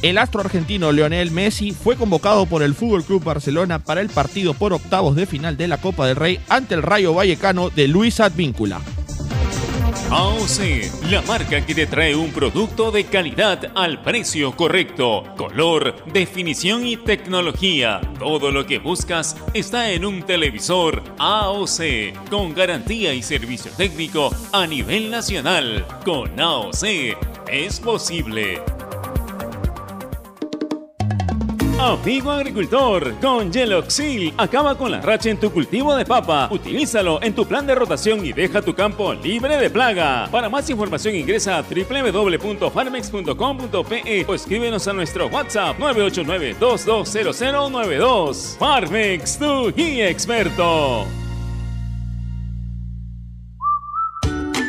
El astro argentino Leonel Messi fue convocado por el Fútbol Club Barcelona para el partido por octavos de final de la Copa del Rey ante el Rayo Vallecano de Luis Advíncula. AOC, la marca que te trae un producto de calidad al precio correcto, color, definición y tecnología. Todo lo que buscas está en un televisor AOC, con garantía y servicio técnico a nivel nacional. Con AOC es posible. Amigo agricultor, con Geloxil acaba con la racha en tu cultivo de papa. Utilízalo en tu plan de rotación y deja tu campo libre de plaga. Para más información ingresa a www.farmex.com.pe o escríbenos a nuestro WhatsApp 989-220092. Farmex, tu guía experto.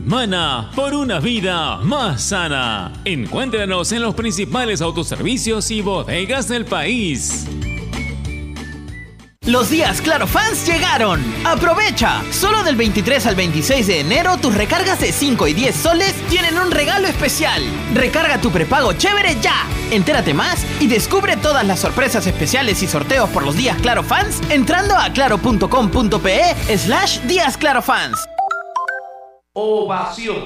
Mana por una vida más sana. Encuéntranos en los principales autoservicios y bodegas del país. Los días Claro Fans llegaron. Aprovecha. Solo del 23 al 26 de enero tus recargas de 5 y 10 soles tienen un regalo especial. Recarga tu prepago chévere ya. Entérate más y descubre todas las sorpresas especiales y sorteos por los días Claro Fans entrando a claro.com.pe slash días Claro Fans. Ovación.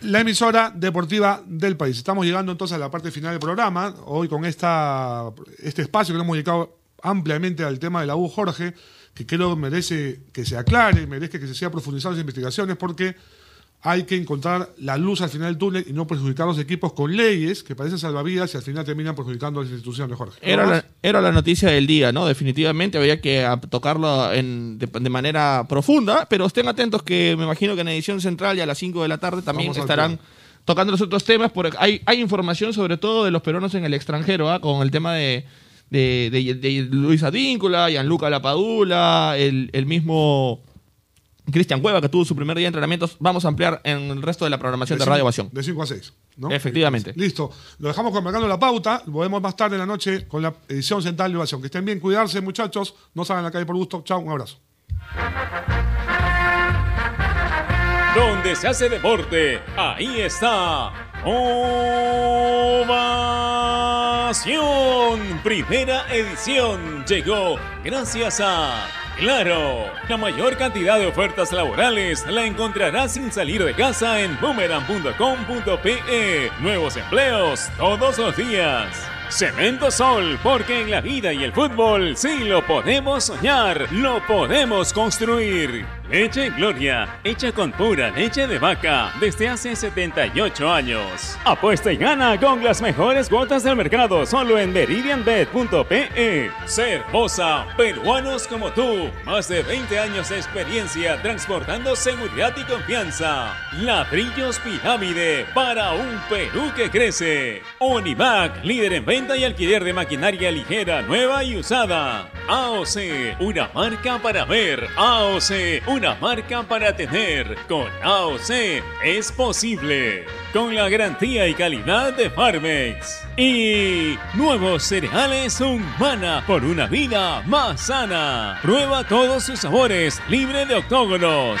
La emisora deportiva del país. Estamos llegando entonces a la parte final del programa. Hoy con esta, este espacio que hemos dedicado ampliamente al tema de la U Jorge, que creo merece que se aclare, merece que se siga profundizando las investigaciones, porque hay que encontrar la luz al final del túnel y no perjudicar a los equipos con leyes que parecen salvavidas y al final terminan perjudicando a las instituciones, Jorge. Era la, era la noticia del día, ¿no? Definitivamente había que tocarlo en, de, de, manera profunda, pero estén atentos que me imagino que en edición central y a las 5 de la tarde también Vamos estarán tocando los otros temas, porque hay, hay información sobre todo de los peruanos en el extranjero, ¿ah? con el tema de, de, de, de Luis Advíncula, Gianluca Lapadula, el, el mismo... Cristian Cueva, que tuvo su primer día de entrenamientos, vamos a ampliar en el resto de la programación de, de Radio Ovación. De 5 a 6, ¿no? Efectivamente. Listo. Lo dejamos marcando la pauta. Volvemos más tarde en la noche con la edición central de Ovación. Que estén bien, cuidarse, muchachos. No salgan a la calle por gusto. Chao, un abrazo. Donde se hace deporte, ahí está. Ovación. Primera edición llegó gracias a Claro, la mayor cantidad de ofertas laborales la encontrarás sin salir de casa en boomerang.com.pe. Nuevos empleos todos los días. Cemento Sol, porque en la vida y el fútbol sí lo podemos soñar, lo podemos construir. Leche Gloria, hecha con pura leche de vaca desde hace 78 años. Apuesta y gana con las mejores cuotas del mercado solo en meridianbet.pe. Cervosa, peruanos como tú, más de 20 años de experiencia transportando seguridad y confianza. Ladrillos Pirámide para un Perú que crece. Onimac, líder en venta y alquiler de maquinaria ligera, nueva y usada. AOC, una marca para ver. AOC, una marca para tener. Con AOC es posible. Con la garantía y calidad de Farmex. Y nuevos cereales Humana por una vida más sana. Prueba todos sus sabores, libre de octógonos.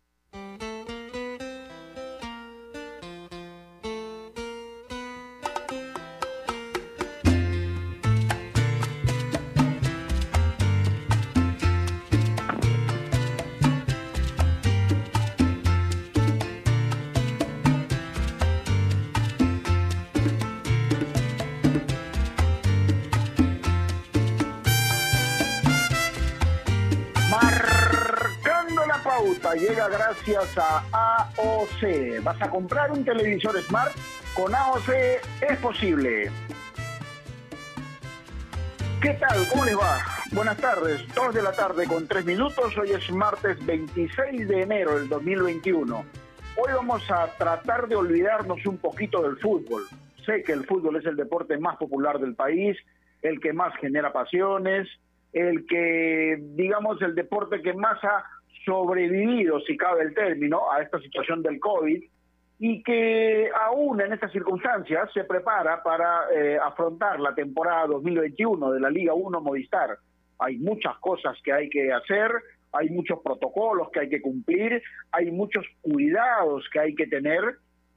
¿Vas a comprar un televisor Smart? Con AOC es posible. ¿Qué tal? ¿Cómo les va? Buenas tardes, 2 de la tarde con 3 minutos. Hoy es martes 26 de enero del 2021. Hoy vamos a tratar de olvidarnos un poquito del fútbol. Sé que el fútbol es el deporte más popular del país, el que más genera pasiones, el que, digamos, el deporte que más ha sobrevivido, si cabe el término, a esta situación del COVID y que aún en estas circunstancias se prepara para eh, afrontar la temporada 2021 de la Liga 1 Movistar. Hay muchas cosas que hay que hacer, hay muchos protocolos que hay que cumplir, hay muchos cuidados que hay que tener,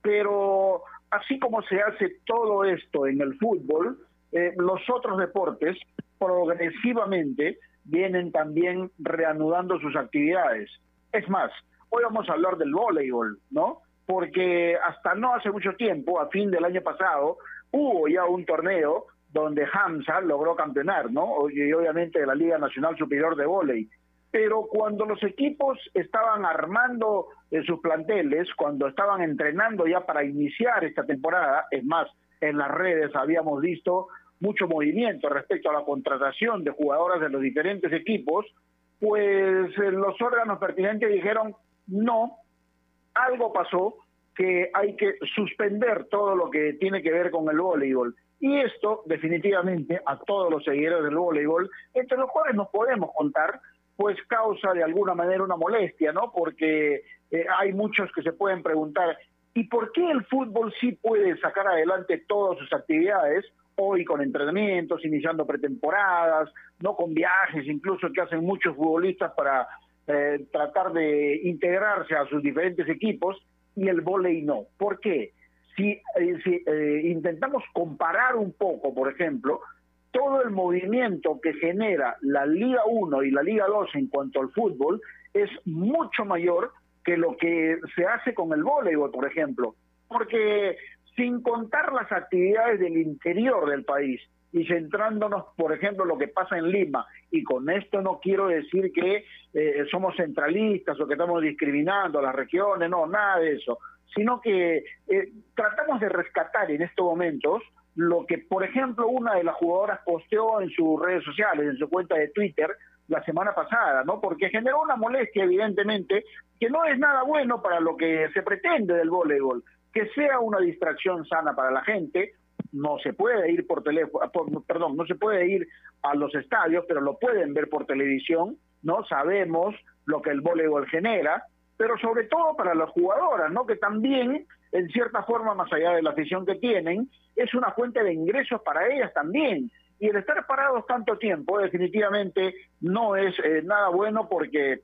pero así como se hace todo esto en el fútbol, eh, los otros deportes progresivamente vienen también reanudando sus actividades. Es más, hoy vamos a hablar del voleibol, ¿no? Porque hasta no hace mucho tiempo, a fin del año pasado, hubo ya un torneo donde Hamza logró campeonar, ¿no? Y obviamente de la Liga Nacional Superior de Voley. Pero cuando los equipos estaban armando eh, sus planteles, cuando estaban entrenando ya para iniciar esta temporada, es más, en las redes habíamos visto mucho movimiento respecto a la contratación de jugadoras de los diferentes equipos, pues eh, los órganos pertinentes dijeron no, algo pasó que hay que suspender todo lo que tiene que ver con el voleibol. Y esto, definitivamente, a todos los seguidores del voleibol, entre los cuales nos podemos contar, pues causa de alguna manera una molestia, ¿no? Porque eh, hay muchos que se pueden preguntar, ¿y por qué el fútbol sí puede sacar adelante todas sus actividades? Hoy con entrenamientos, iniciando pretemporadas, no con viajes incluso que hacen muchos futbolistas para eh, tratar de integrarse a sus diferentes equipos y el volei no. ¿Por qué? Si, eh, eh, intentamos comparar un poco, por ejemplo, todo el movimiento que genera la Liga 1 y la Liga 2 en cuanto al fútbol es mucho mayor que lo que se hace con el voleibol, por ejemplo. Porque sin contar las actividades del interior del país y centrándonos, por ejemplo, en lo que pasa en Lima. Y con esto no quiero decir que eh, somos centralistas o que estamos discriminando a las regiones, no, nada de eso, sino que eh, tratamos de rescatar en estos momentos lo que, por ejemplo, una de las jugadoras posteó en sus redes sociales, en su cuenta de Twitter, la semana pasada, ¿no? Porque generó una molestia, evidentemente, que no es nada bueno para lo que se pretende del voleibol que sea una distracción sana para la gente. No se puede ir por teléfono, perdón, no se puede ir a los estadios, pero lo pueden ver por televisión, ¿no? Sabemos lo que el voleibol genera, pero sobre todo para las jugadoras, ¿no? Que también, en cierta forma, más allá de la afición que tienen, es una fuente de ingresos para ellas también. Y el estar parados tanto tiempo definitivamente no es eh, nada bueno porque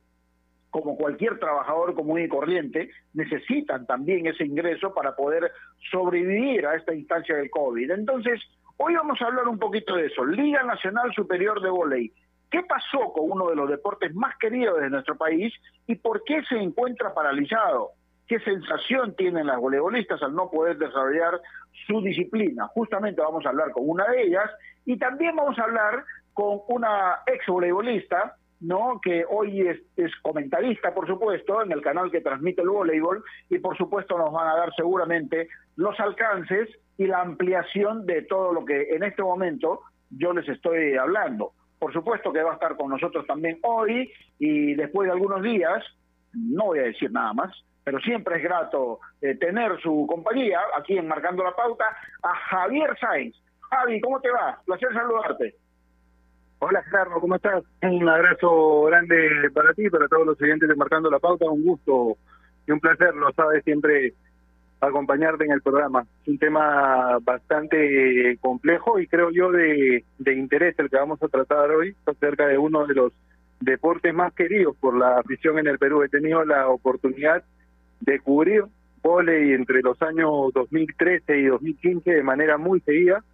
como cualquier trabajador común y corriente, necesitan también ese ingreso para poder sobrevivir a esta instancia del COVID. Entonces, hoy vamos a hablar un poquito de eso. Liga Nacional Superior de Voley. ¿Qué pasó con uno de los deportes más queridos de nuestro país y por qué se encuentra paralizado? ¿Qué sensación tienen las voleibolistas al no poder desarrollar su disciplina? Justamente vamos a hablar con una de ellas y también vamos a hablar con una ex voleibolista ¿no? que hoy es, comentarista, por supuesto, en el canal que transmite el voleibol, y por supuesto nos van a dar seguramente los alcances y la ampliación de todo lo que en este momento yo les estoy hablando. Por supuesto que va a estar con nosotros también hoy y después de algunos días, no voy a decir nada más, pero siempre es grato eh, tener su compañía aquí en Marcando la Pauta a Javier Sainz. Javi, ¿cómo te va? Placer saludarte. Hola Gerardo, ¿cómo estás? Un abrazo grande para ti, para todos los oyentes Marcando la Pauta, un gusto y un placer, lo sabes, siempre acompañarte en el programa. Es un tema bastante complejo y creo yo de, de interés el que vamos a tratar hoy, acerca de uno de los deportes más queridos por la afición en el Perú. He tenido la oportunidad de cubrir volei entre los años 2013 y 2015 de manera muy seguida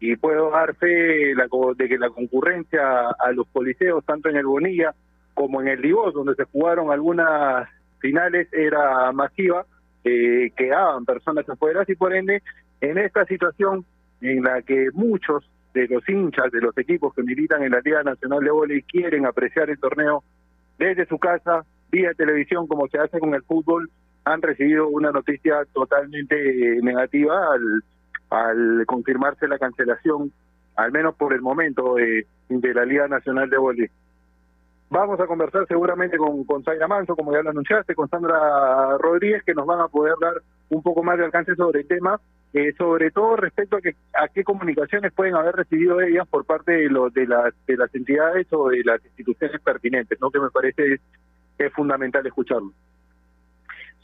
y puedo dar fe de que la concurrencia a los policeos, tanto en el Bonilla como en el Divos, donde se jugaron algunas finales, era masiva, eh, quedaban personas afuera y por ende, en esta situación en la que muchos de los hinchas de los equipos que militan en la Liga Nacional de Voleibol quieren apreciar el torneo desde su casa, vía televisión como se hace con el fútbol, han recibido una noticia totalmente negativa al, al confirmarse la cancelación, al menos por el momento, de, de la Liga Nacional de Voleibol. Vamos a conversar seguramente con, con Manso, como ya lo anunciaste, con Sandra Rodríguez, que nos van a poder dar un poco más de alcance sobre el tema, eh, sobre todo respecto a, a qué comunicaciones pueden haber recibido ellas por parte de, de, las, de las entidades o de las instituciones pertinentes, ¿no? que me parece es fundamental escucharlo.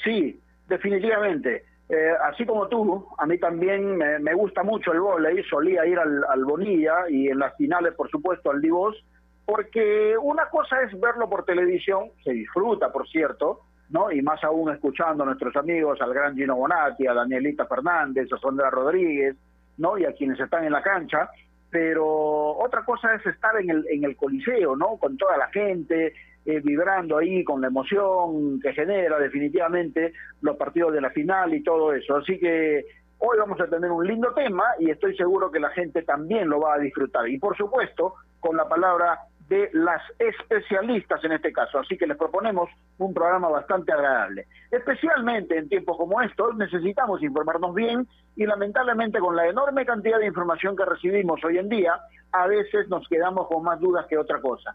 Sí, definitivamente. Eh, así como tú, a mí también me, gusta mucho el vóley, solía ir al, al, Bonilla y en las finales, por supuesto, al Divos, porque una cosa es verlo por televisión, se disfruta, por cierto, ¿no? Y más aún escuchando a nuestros amigos, al gran Gino Bonatti, a Danielita Fernández, a Sondra Rodríguez, ¿no? Y a quienes están en la cancha, pero otra cosa es estar en el, en el coliseo, ¿no? Con toda la gente, eh, vibrando ahí con la emoción que genera definitivamente los partidos de la final y todo eso. Así que hoy vamos a tener un lindo tema y estoy seguro que la gente también lo va a disfrutar. Y por supuesto, con la palabra de las especialistas en este caso. Así que les proponemos un programa bastante agradable. Especialmente en tiempos como estos necesitamos informarnos bien y lamentablemente con la enorme cantidad de información que recibimos hoy en día, a veces nos quedamos con más dudas que otra cosa.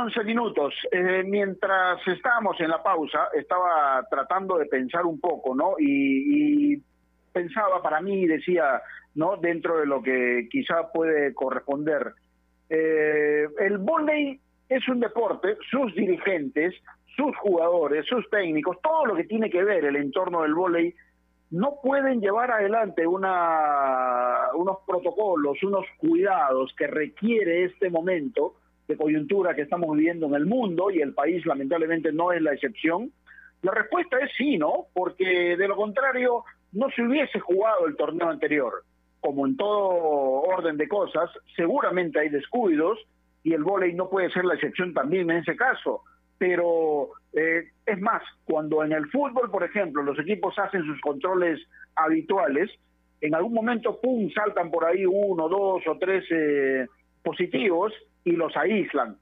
11 minutos. Eh, mientras estábamos en la pausa, estaba tratando de pensar un poco, ¿no? Y, y pensaba para mí, decía, ¿no? Dentro de lo que quizá puede corresponder. Eh, el volley es un deporte, sus dirigentes, sus jugadores, sus técnicos, todo lo que tiene que ver el entorno del volley, no pueden llevar adelante una, unos protocolos, unos cuidados que requiere este momento de coyuntura que estamos viviendo en el mundo y el país lamentablemente no es la excepción? La respuesta es sí, ¿no? Porque de lo contrario no se hubiese jugado el torneo anterior. Como en todo orden de cosas, seguramente hay descuidos y el vóley no puede ser la excepción también en ese caso. Pero eh, es más, cuando en el fútbol, por ejemplo, los equipos hacen sus controles habituales, en algún momento, ¡pum!, saltan por ahí uno, dos o tres eh, positivos y los aíslan,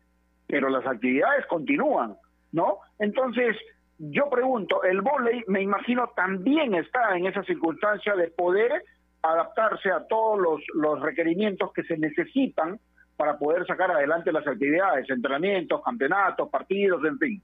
pero las actividades continúan, ¿no? Entonces, yo pregunto, el vóley, me imagino, también está en esa circunstancia de poder adaptarse a todos los, los requerimientos que se necesitan para poder sacar adelante las actividades, entrenamientos, campeonatos, partidos, en fin.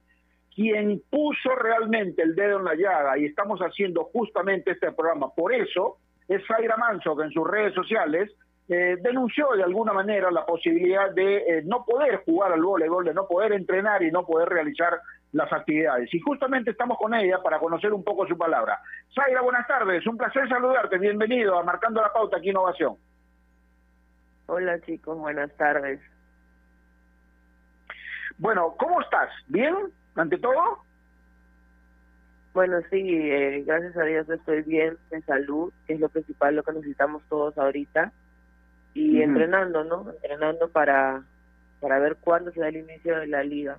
Quien puso realmente el dedo en la llaga, y estamos haciendo justamente este programa por eso, es Zaira Manso, que en sus redes sociales eh, denunció de alguna manera la posibilidad de eh, no poder jugar al voleibol, de no poder entrenar y no poder realizar las actividades. Y justamente estamos con ella para conocer un poco su palabra. Zaira, buenas tardes, un placer saludarte, bienvenido a Marcando la Pauta aquí Innovación. Hola chicos, buenas tardes. Bueno, ¿cómo estás? ¿Bien? ¿Ante todo? Bueno, sí, eh, gracias a Dios estoy bien, de salud, que es lo principal, lo que necesitamos todos ahorita y entrenando, ¿no? Entrenando para, para ver cuándo se da el inicio de la liga.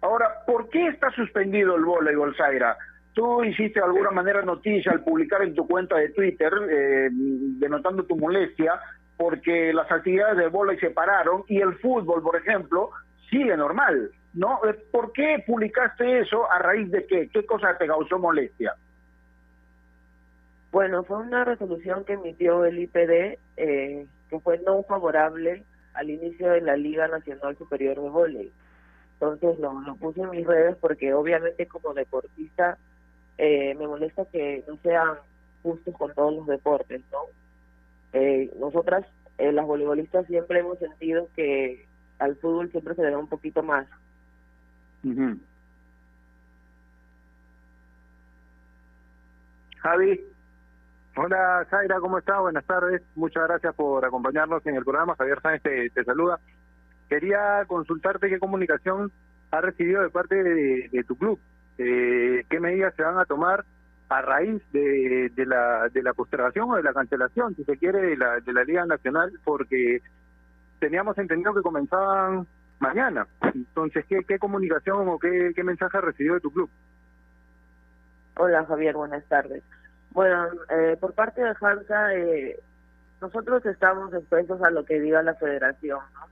Ahora, ¿por qué está suspendido el voleibol, Zaira? Tú hiciste de alguna manera noticia al publicar en tu cuenta de Twitter, eh, denotando tu molestia, porque las actividades del voleibol se pararon y el fútbol, por ejemplo, sigue normal, ¿no? Eh, ¿Por qué publicaste eso? ¿A raíz de qué? ¿Qué cosa te causó molestia? Bueno, fue una resolución que emitió el IPD eh, que fue no favorable al inicio de la Liga Nacional Superior de Voleibol. Entonces lo, puse en mis redes porque obviamente como deportista eh, me molesta que no sean justos con todos los deportes, ¿no? Eh, nosotras, eh, las voleibolistas, siempre hemos sentido que al fútbol siempre se le da un poquito más. Javi. Hola, Zaira, ¿cómo estás? Buenas tardes. Muchas gracias por acompañarnos en el programa. Javier Sáenz te, saluda. Quería consultarte qué comunicación ha recibido de parte de, tu club. Eh, ¿Qué medidas se van a tomar a raíz de, de, la, de la postergación o de la cancelación, si se quiere, de la, de la Liga Nacional? Porque teníamos entendido que comenzaban mañana. Entonces, ¿qué, comunicación o qué, qué mensaje ha recibido de tu club? Hola, Javier, buenas tardes. Bueno, eh, por parte de Hansa, eh, nosotros estamos expuestos a lo que diga la federación. ¿no?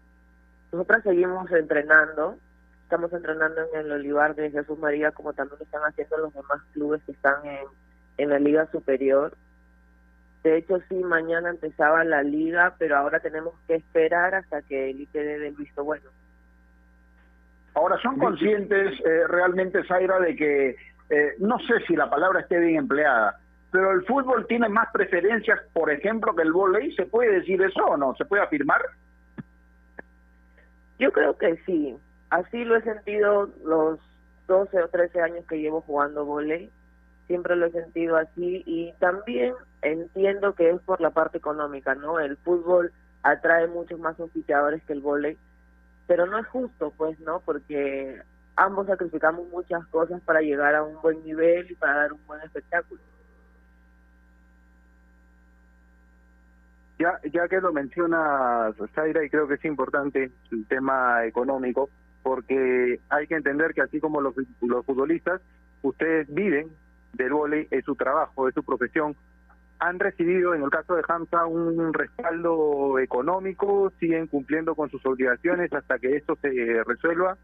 Nosotras seguimos entrenando, estamos entrenando en el Olivar de Jesús María, como también lo están haciendo los demás clubes que están en, en la Liga Superior. De hecho, sí, mañana empezaba la liga, pero ahora tenemos que esperar hasta que el IPD dé el visto bueno. Ahora, ¿son conscientes eh, realmente, Zaira, de que, eh, no sé si la palabra esté bien empleada, pero el fútbol tiene más preferencias, por ejemplo, que el volei. ¿Se puede decir eso o no? ¿Se puede afirmar? Yo creo que sí. Así lo he sentido los 12 o 13 años que llevo jugando volei. Siempre lo he sentido así y también entiendo que es por la parte económica, ¿no? El fútbol atrae muchos más oficiadores que el volei, pero no es justo, pues, ¿no? Porque ambos sacrificamos muchas cosas para llegar a un buen nivel y para dar un buen espectáculo. Ya, ya que lo menciona Zaira, y creo que es importante el tema económico, porque hay que entender que así como los, los futbolistas, ustedes viven del vóley, es su trabajo, es su profesión, han recibido en el caso de Hamza un respaldo económico, siguen cumpliendo con sus obligaciones hasta que esto se resuelva.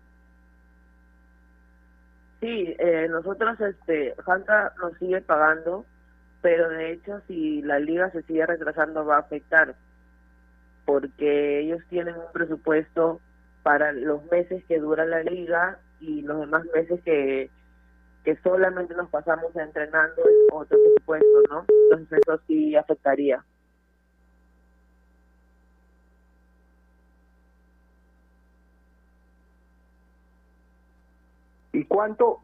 Sí, eh, nosotros, este, Hamza nos sigue pagando pero de hecho si la liga se sigue retrasando va a afectar porque ellos tienen un presupuesto para los meses que dura la liga y los demás meses que que solamente nos pasamos entrenando es otro presupuesto, ¿no? Entonces eso sí afectaría. ¿Y cuánto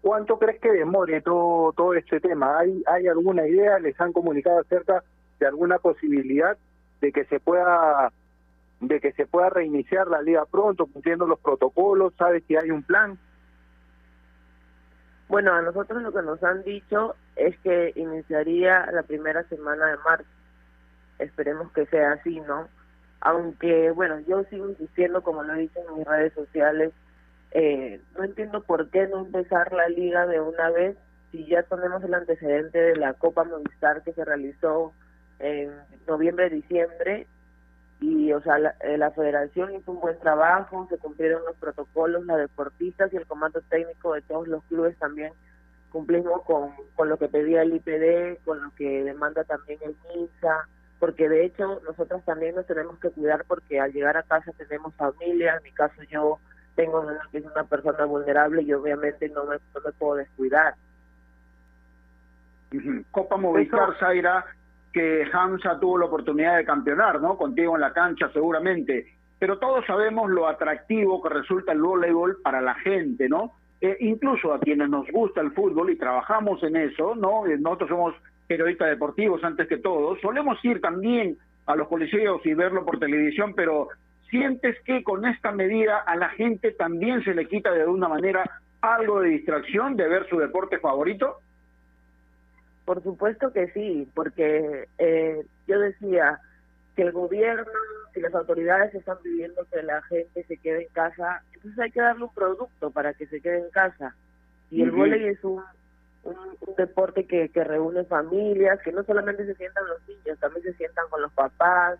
¿Cuánto crees que demore todo, todo este tema? ¿Hay, ¿Hay alguna idea? ¿Les han comunicado acerca de alguna posibilidad de que se pueda de que se pueda reiniciar la liga pronto, cumpliendo los protocolos? ¿Sabes si hay un plan? Bueno, a nosotros lo que nos han dicho es que iniciaría la primera semana de marzo. Esperemos que sea así, ¿no? Aunque, bueno, yo sigo insistiendo, como lo he dicho en mis redes sociales, eh, no entiendo por qué no empezar la liga de una vez si ya tenemos el antecedente de la Copa Movistar que se realizó en noviembre, diciembre y o sea la, eh, federación hizo un buen trabajo, se cumplieron los protocolos, las deportistas y el comando técnico de todos los clubes también cumplimos con, con lo que pedía el IPD, con lo que demanda también el MINSA, porque de hecho nosotros también nos tenemos que cuidar porque al llegar a casa tenemos familia, en mi caso yo tengo que es una persona vulnerable y obviamente no me, no me puedo descuidar. Copa Movistar, Zaira, que Hamza tuvo la oportunidad de campeonar, ¿no? Contigo en la cancha seguramente. Pero todos sabemos lo atractivo que resulta el voleibol para la gente, ¿no? Eh, incluso a quienes nos gusta el fútbol y trabajamos en eso, ¿no? Eh, nosotros somos periodistas deportivos antes que todos, solemos ir también a los coliseos y verlo por televisión, pero ¿sientes que con esta medida a la gente también se le quita de alguna manera algo de distracción de ver su deporte favorito? Por supuesto que sí, porque eh, yo decía que el gobierno y las autoridades están pidiendo que la gente se quede en casa, entonces hay que darle un producto para que se quede en casa. Y el uh es un, un, deporte que, que reúne familias, que no solamente se sientan los niños, también se sientan con los papás,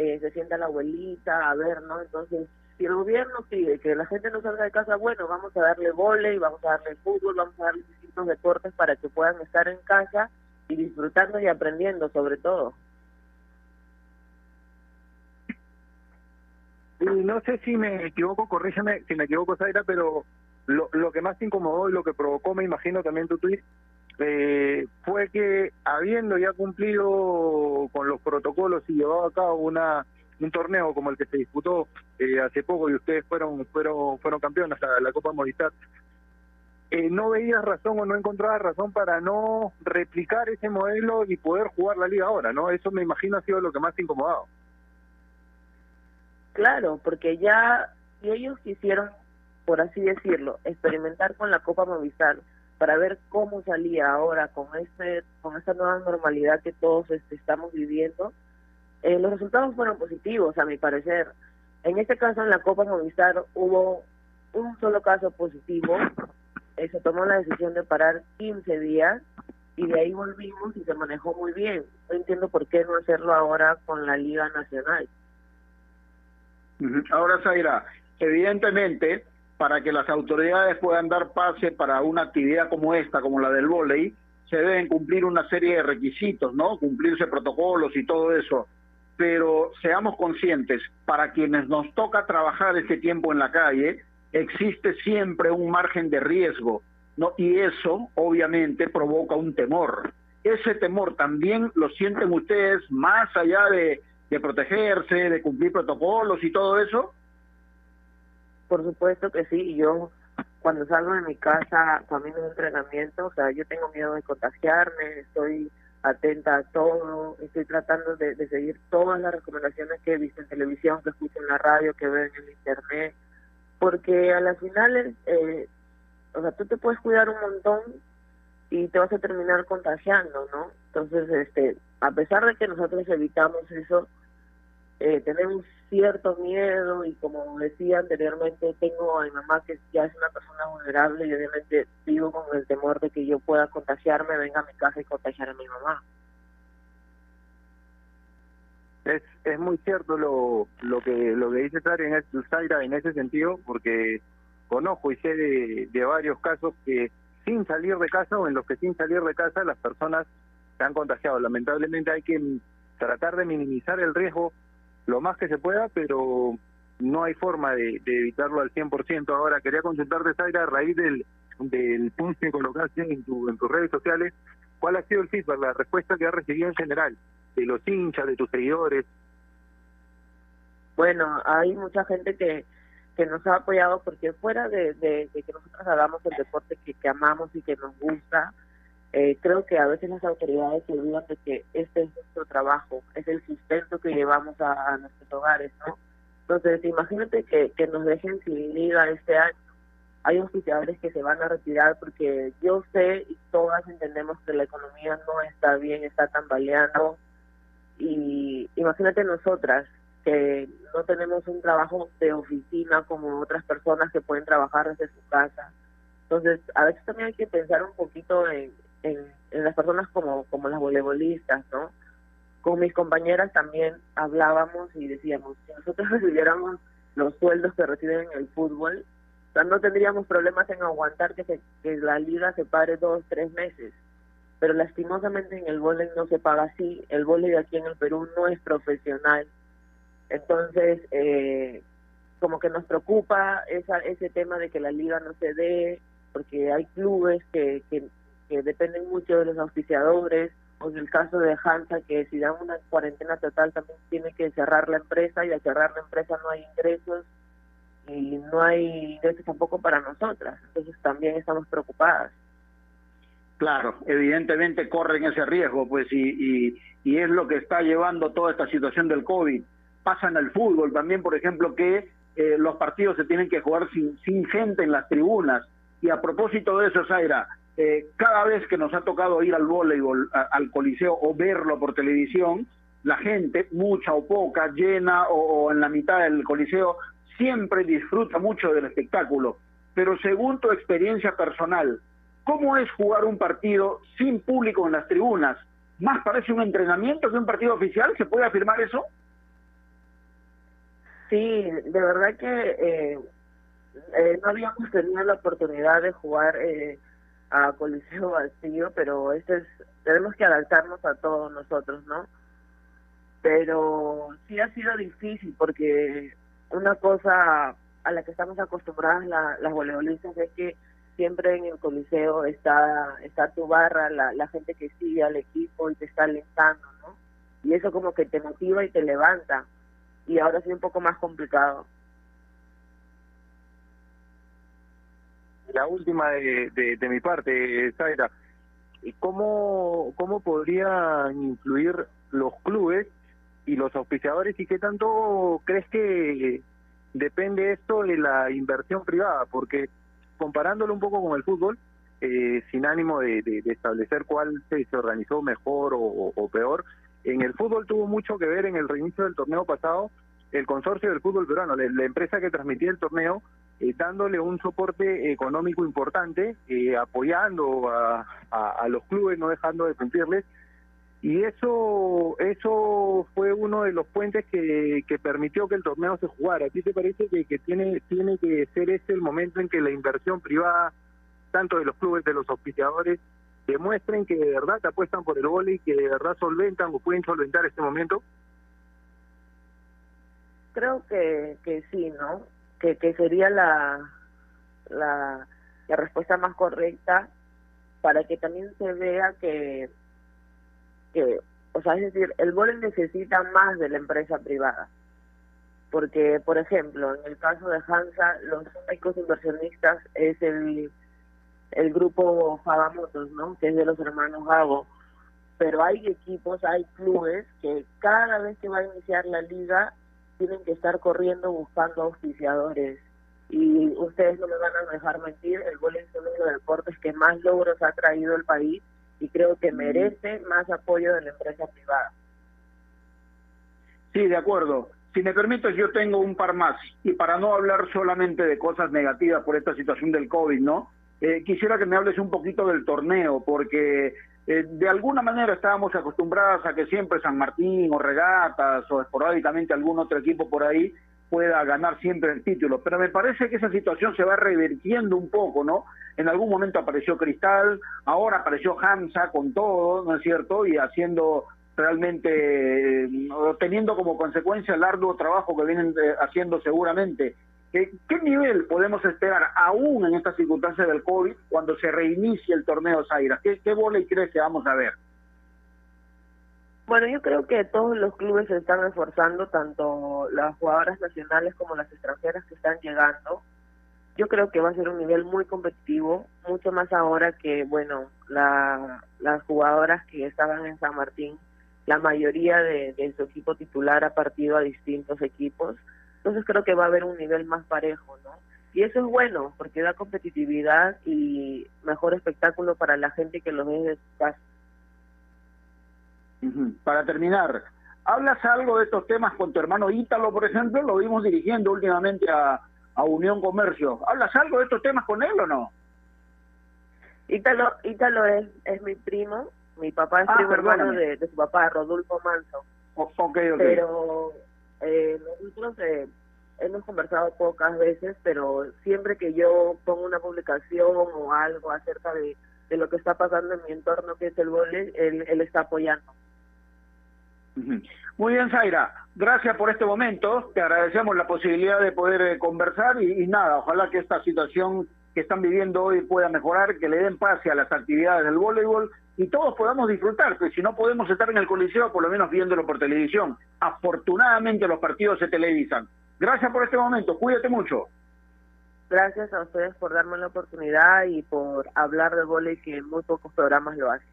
eh, se sienta la abuelita a ver, ¿no? Entonces, si el gobierno pide que la gente no salga de casa, bueno, vamos a darle volei, vamos a darle fútbol, vamos a darle distintos deportes para que puedan estar en casa y disfrutando y aprendiendo sobre todo. Y no sé si me equivoco, corrígeme si me equivoco, Zaira, pero lo, lo que más te incomodó y lo que provocó, me imagino también tu tweet, eh, fue que habiendo ya cumplido con los protocolos y llevado a cabo una un torneo como el que se disputó eh, hace poco y ustedes fueron fueron fueron campeones a la Copa Movistar, eh, no veías razón o no encontrabas razón para no replicar ese modelo y poder jugar la liga ahora, ¿no? Eso me imagino ha sido lo que más te incomodado. Claro, porque ya ellos quisieron, por así decirlo, experimentar con la Copa Movistar para ver cómo salía ahora con este con esta nueva normalidad que todos este, estamos viviendo, eh, los resultados fueron positivos, a mi parecer. En este caso, en la Copa Movistar hubo un solo caso positivo. Eh, se tomó la decisión de parar 15 días y de ahí volvimos y se manejó muy bien. No entiendo por qué no hacerlo ahora con la Liga Nacional. Ahora, Zaira, evidentemente, para que las autoridades puedan dar pase para una actividad como esta, como la del volei, se deben cumplir una serie de requisitos, ¿no? Cumplirse protocolos y todo eso. Pero seamos conscientes, para quienes nos toca trabajar este tiempo en la calle, existe siempre un margen de riesgo, ¿no? Y eso, obviamente, provoca un temor. Ese temor también lo sienten ustedes más allá de de protegerse, de cumplir protocolos y todo eso? Por supuesto que sí, yo cuando salgo de mi casa camino de entrenamiento, o sea, yo tengo miedo de contagiarme, estoy atenta a todo, estoy tratando de, seguir todas las recomendaciones que he visto en televisión, que escucho en la radio, que veo en el internet, porque a las finales, eh, o sea, tú te puedes cuidar un montón y te vas a terminar contagiando, ¿no? Entonces, este, a pesar de que nosotros evitamos eso, eh, tenemos cierto miedo y como decía anteriormente, tengo a mi mamá que ya es una persona vulnerable y obviamente vivo con el temor de que yo pueda contagiarme, venga a mi casa y contagiar a mi mamá. Es, es muy cierto lo, lo que lo que dice Zaira en, en ese sentido, porque conozco y sé de, de varios casos que sin salir de casa o en los que sin salir de casa las personas se han contagiado. Lamentablemente hay que tratar de minimizar el riesgo lo más que se pueda, pero no hay forma de, evitarlo al 100%. Ahora, quería consultarte, Zaira, a raíz del, del punto que colocaste en, tu, en tus redes sociales, ¿cuál ha sido el feedback, la respuesta que has recibido en general de los hinchas, de tus seguidores? Bueno, hay mucha gente que, que nos ha apoyado porque fuera de, que nosotros hagamos el deporte que amamos y que nos gusta, eh, creo que a veces las autoridades se olvidan de que este es nuestro trabajo, es el sustento que llevamos a, nuestros hogares, ¿no? Entonces, imagínate que, que nos dejen sin liga este año. Hay oficiadores que se van a retirar porque yo sé y todas entendemos que la economía no está bien, está tambaleando. Y imagínate nosotras que no tenemos un trabajo de oficina como otras personas que pueden trabajar desde su casa. Entonces, a veces también hay que pensar un poquito en, en, las personas como, como las voleibolistas, ¿no? Con mis compañeras también hablábamos y decíamos, si nosotros recibiéramos los sueldos que reciben en el fútbol, no tendríamos problemas en aguantar que, que la liga se pare dos, tres meses. Pero lastimosamente en el voleibol no se paga así. El voleibol aquí en el Perú no es profesional. Entonces, eh, como que nos preocupa esa, ese tema de que la liga no se dé, porque hay clubes que, que, que dependen mucho de los auspiciadores o en el caso de Hansa, que si dan una cuarentena total también tiene que cerrar la empresa y al cerrar la empresa no hay ingresos y no hay ingresos tampoco para nosotras. Entonces también estamos preocupadas. Claro, evidentemente corren ese riesgo, pues, y, y, y es lo que está llevando toda esta situación del COVID. Pasa en el fútbol también, por ejemplo, que eh, los partidos se tienen que jugar sin, sin gente en las tribunas. Y a propósito de eso, Zaira, eh, cada vez que nos ha tocado ir al voleibol, al coliseo o verlo por televisión, la gente, mucha o poca, llena o, o en la mitad del coliseo, siempre disfruta mucho del espectáculo. Pero según tu experiencia personal, ¿cómo es jugar un partido sin público en las tribunas? ¿Más parece un entrenamiento que un partido oficial? ¿Se puede afirmar eso? Sí, de verdad que eh, eh, no habíamos tenido la oportunidad de jugar eh, a Coliseo vacío, pero este es, tenemos que adaptarnos a todos nosotros, ¿no? Pero sí ha sido difícil porque una cosa a la que estamos acostumbradas la- las voleibolistas es que siempre en el Coliseo está, está tu barra, la, la gente que sigue al equipo y te está alentando, ¿no? Y eso como que te motiva y te levanta y ahora sí un poco más complicado. La última de, de, mi parte, Zaira. ¿Cómo, ¿Cómo podrían influir los clubes y los auspiciadores y qué tanto crees que depende esto de la inversión privada? Porque comparándolo un poco con el fútbol, eh, sin ánimo de, de- establecer cuál se, organizó mejor o, o- o peor, en el fútbol tuvo mucho que ver en el reinicio del torneo pasado el consorcio del fútbol peruano, la, la empresa que transmitía el torneo, eh, dándole un soporte económico importante, eh, apoyando a, a- los clubes, no dejando de cumplirles. Y eso eso fue uno de los puentes que, que permitió que el torneo se jugara. ¿A ti te parece que, que tiene, tiene que ser ese el momento en que la inversión privada, tanto de los clubes, de los auspiciadores, demuestren que de verdad apuestan por el vóley, que de verdad solventan o pueden solventar este momento? Creo que, que sí, ¿no? Que, que sería la, la, respuesta más correcta para que también se vea que, que, o sea, es decir, el vóley necesita más de la empresa privada. Porque, por ejemplo, en el caso de Hansa, los únicos inversionistas es el, el grupo Fagamotos, ¿no? Que es de los hermanos Gago. Pero hay equipos, hay clubes que cada vez que va a iniciar la liga tienen que estar corriendo buscando auspiciadores. Y ustedes no me van a dejar mentir, el vóley es uno de los deportes que más logros ha traído el país y creo que merece más apoyo de la empresa privada. Sí, de acuerdo. Si me permites, yo tengo un par más. Y para no hablar solamente de cosas negativas por esta situación del COVID, ¿no? Eh, quisiera que me hables un poquito del torneo, porque eh, de alguna manera estábamos acostumbradas a que siempre San Martín o Regatas o esporádicamente algún otro equipo por ahí pueda ganar siempre el título. Pero me parece que esa situación se va revirtiendo un poco, ¿no? En algún momento apareció Cristal, ahora apareció Hamza con todo, ¿no es cierto? Y haciendo realmente, eh, teniendo como consecuencia el arduo trabajo que vienen eh, haciendo seguramente. ¿Qué, ¿Qué nivel podemos esperar aún en estas circunstancias del COVID cuando se reinicie el torneo Zaira? ¿Qué, qué y crees que vamos a ver? Bueno, yo creo que todos los clubes se están esforzando, tanto las jugadoras nacionales como las extranjeras que están llegando. Yo creo que va a ser un nivel muy competitivo, mucho más ahora que, bueno, la, las jugadoras que estaban en San Martín, la mayoría de su equipo titular ha partido a distintos equipos. Entonces creo que va a haber un nivel más parejo, ¿no? Y eso es bueno, porque da competitividad y mejor espectáculo para la gente que lo ve desde su casa. Para terminar, ¿hablas algo de estos temas con tu hermano Ítalo, por ejemplo? Lo vimos dirigiendo últimamente a, a Unión Comercio. ¿Hablas algo de estos temas con él o no? Ítalo, Ítalo es, es mi primo, mi papá es Ah, primo hermano de, de su papá, Rodolfo Manso. O- ok, ok. Pero eh, nosotros eh, hemos conversado pocas veces, pero siempre que yo pongo una publicación o algo acerca de, de lo que está pasando en mi entorno, que es el vóley, él, él está apoyando. Muy bien, Zaira. Gracias por este momento. Te agradecemos la posibilidad de poder eh, conversar y, y nada, ojalá que esta situación que están viviendo hoy pueda mejorar, que le den pase a las actividades del voleibol y todos podamos disfrutar, pues si no podemos estar en el coliseo, por lo menos viéndolo por televisión. Afortunadamente los partidos se televisan. Gracias por este momento, cuídate mucho. Gracias a ustedes por darme la oportunidad y por hablar de volei que muy pocos programas lo hacen.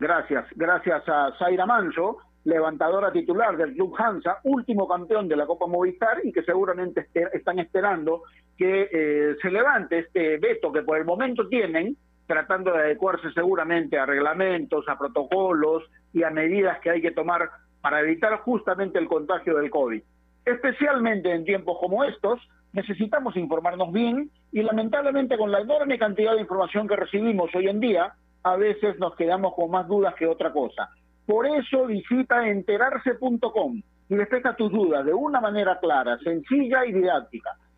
Gracias, gracias a Zaira Manso, levantadora titular del Club Hansa, último campeón de la Copa Movistar y que seguramente están esperando que eh, se levante este veto que por el momento tienen, tratando de adecuarse seguramente a reglamentos, a protocolos y a medidas que hay que tomar para evitar justamente el contagio del COVID. Especialmente en tiempos como estos, necesitamos informarnos bien y lamentablemente con la enorme cantidad de información que recibimos hoy en día, a veces nos quedamos con más dudas que otra cosa. Por eso visita enterarse.com y despeja tus dudas de una manera clara, sencilla y didáctica.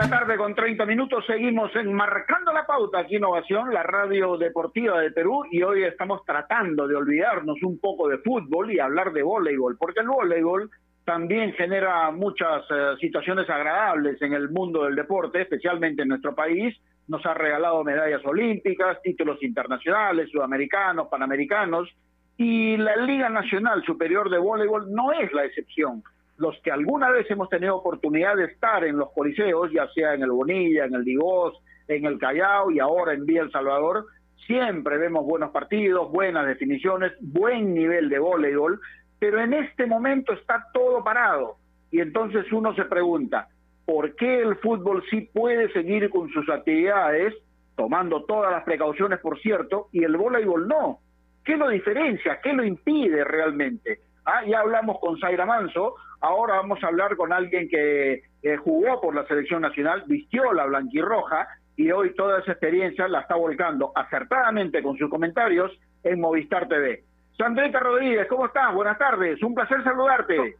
La tarde con 30 minutos seguimos enmarcando la pauta aquí Innovación, la radio deportiva de Perú y hoy estamos tratando de olvidarnos un poco de fútbol y hablar de voleibol, porque el voleibol también genera muchas eh, situaciones agradables en el mundo del deporte, especialmente en nuestro país. Nos ha regalado medallas olímpicas, títulos internacionales, sudamericanos, panamericanos y la Liga Nacional Superior de Voleibol no es la excepción los que alguna vez hemos tenido oportunidad de estar en los coliseos, ya sea en el Bonilla, en el Digos, en el Callao y ahora en Vía El Salvador, siempre vemos buenos partidos, buenas definiciones, buen nivel de voleibol, pero en este momento está todo parado. Y entonces uno se pregunta, ¿por qué el fútbol sí puede seguir con sus actividades, tomando todas las precauciones, por cierto, y el voleibol no? ¿Qué lo diferencia? ¿Qué lo impide realmente? Ah, ya hablamos con Zaira Manso, ahora vamos a hablar con alguien que jugó por la selección nacional, vistió la blanquirroja y hoy toda esa experiencia la está volcando acertadamente con sus comentarios en Movistar TV. Sandrita Rodríguez, ¿cómo estás? Buenas tardes, un placer saludarte.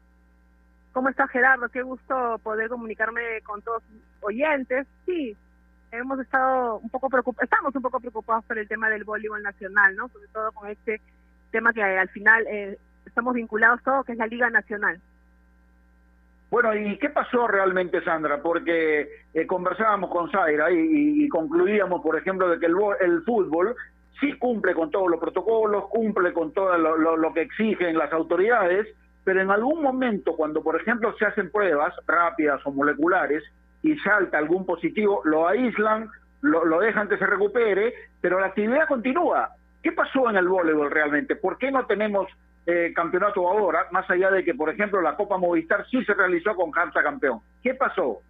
¿Cómo estás Gerardo? Qué gusto poder comunicarme con todos oyentes. Sí, hemos estado un poco preocupados, estamos un poco preocupados por el tema del voleibol nacional, ¿no? Sobre todo con este tema que al final eh, estamos vinculados todos, que es la Liga Nacional. Bueno, ¿y qué pasó realmente, Sandra? Porque eh, conversábamos con Zaira y, concluíamos, por ejemplo, de que el, el, fútbol sí cumple con todos los protocolos, cumple con todo lo, lo, que exigen las autoridades, pero en algún momento, cuando, por ejemplo, se hacen pruebas rápidas o moleculares y salta algún positivo, lo aíslan, lo, lo dejan que se recupere, pero la actividad continúa. ¿Qué pasó en el voleibol realmente? ¿Por qué no tenemos eh, campeonato ahora, más allá de que, por ejemplo, la Copa Movistar sí se realizó con Hansa campeón. ¿Qué pasó?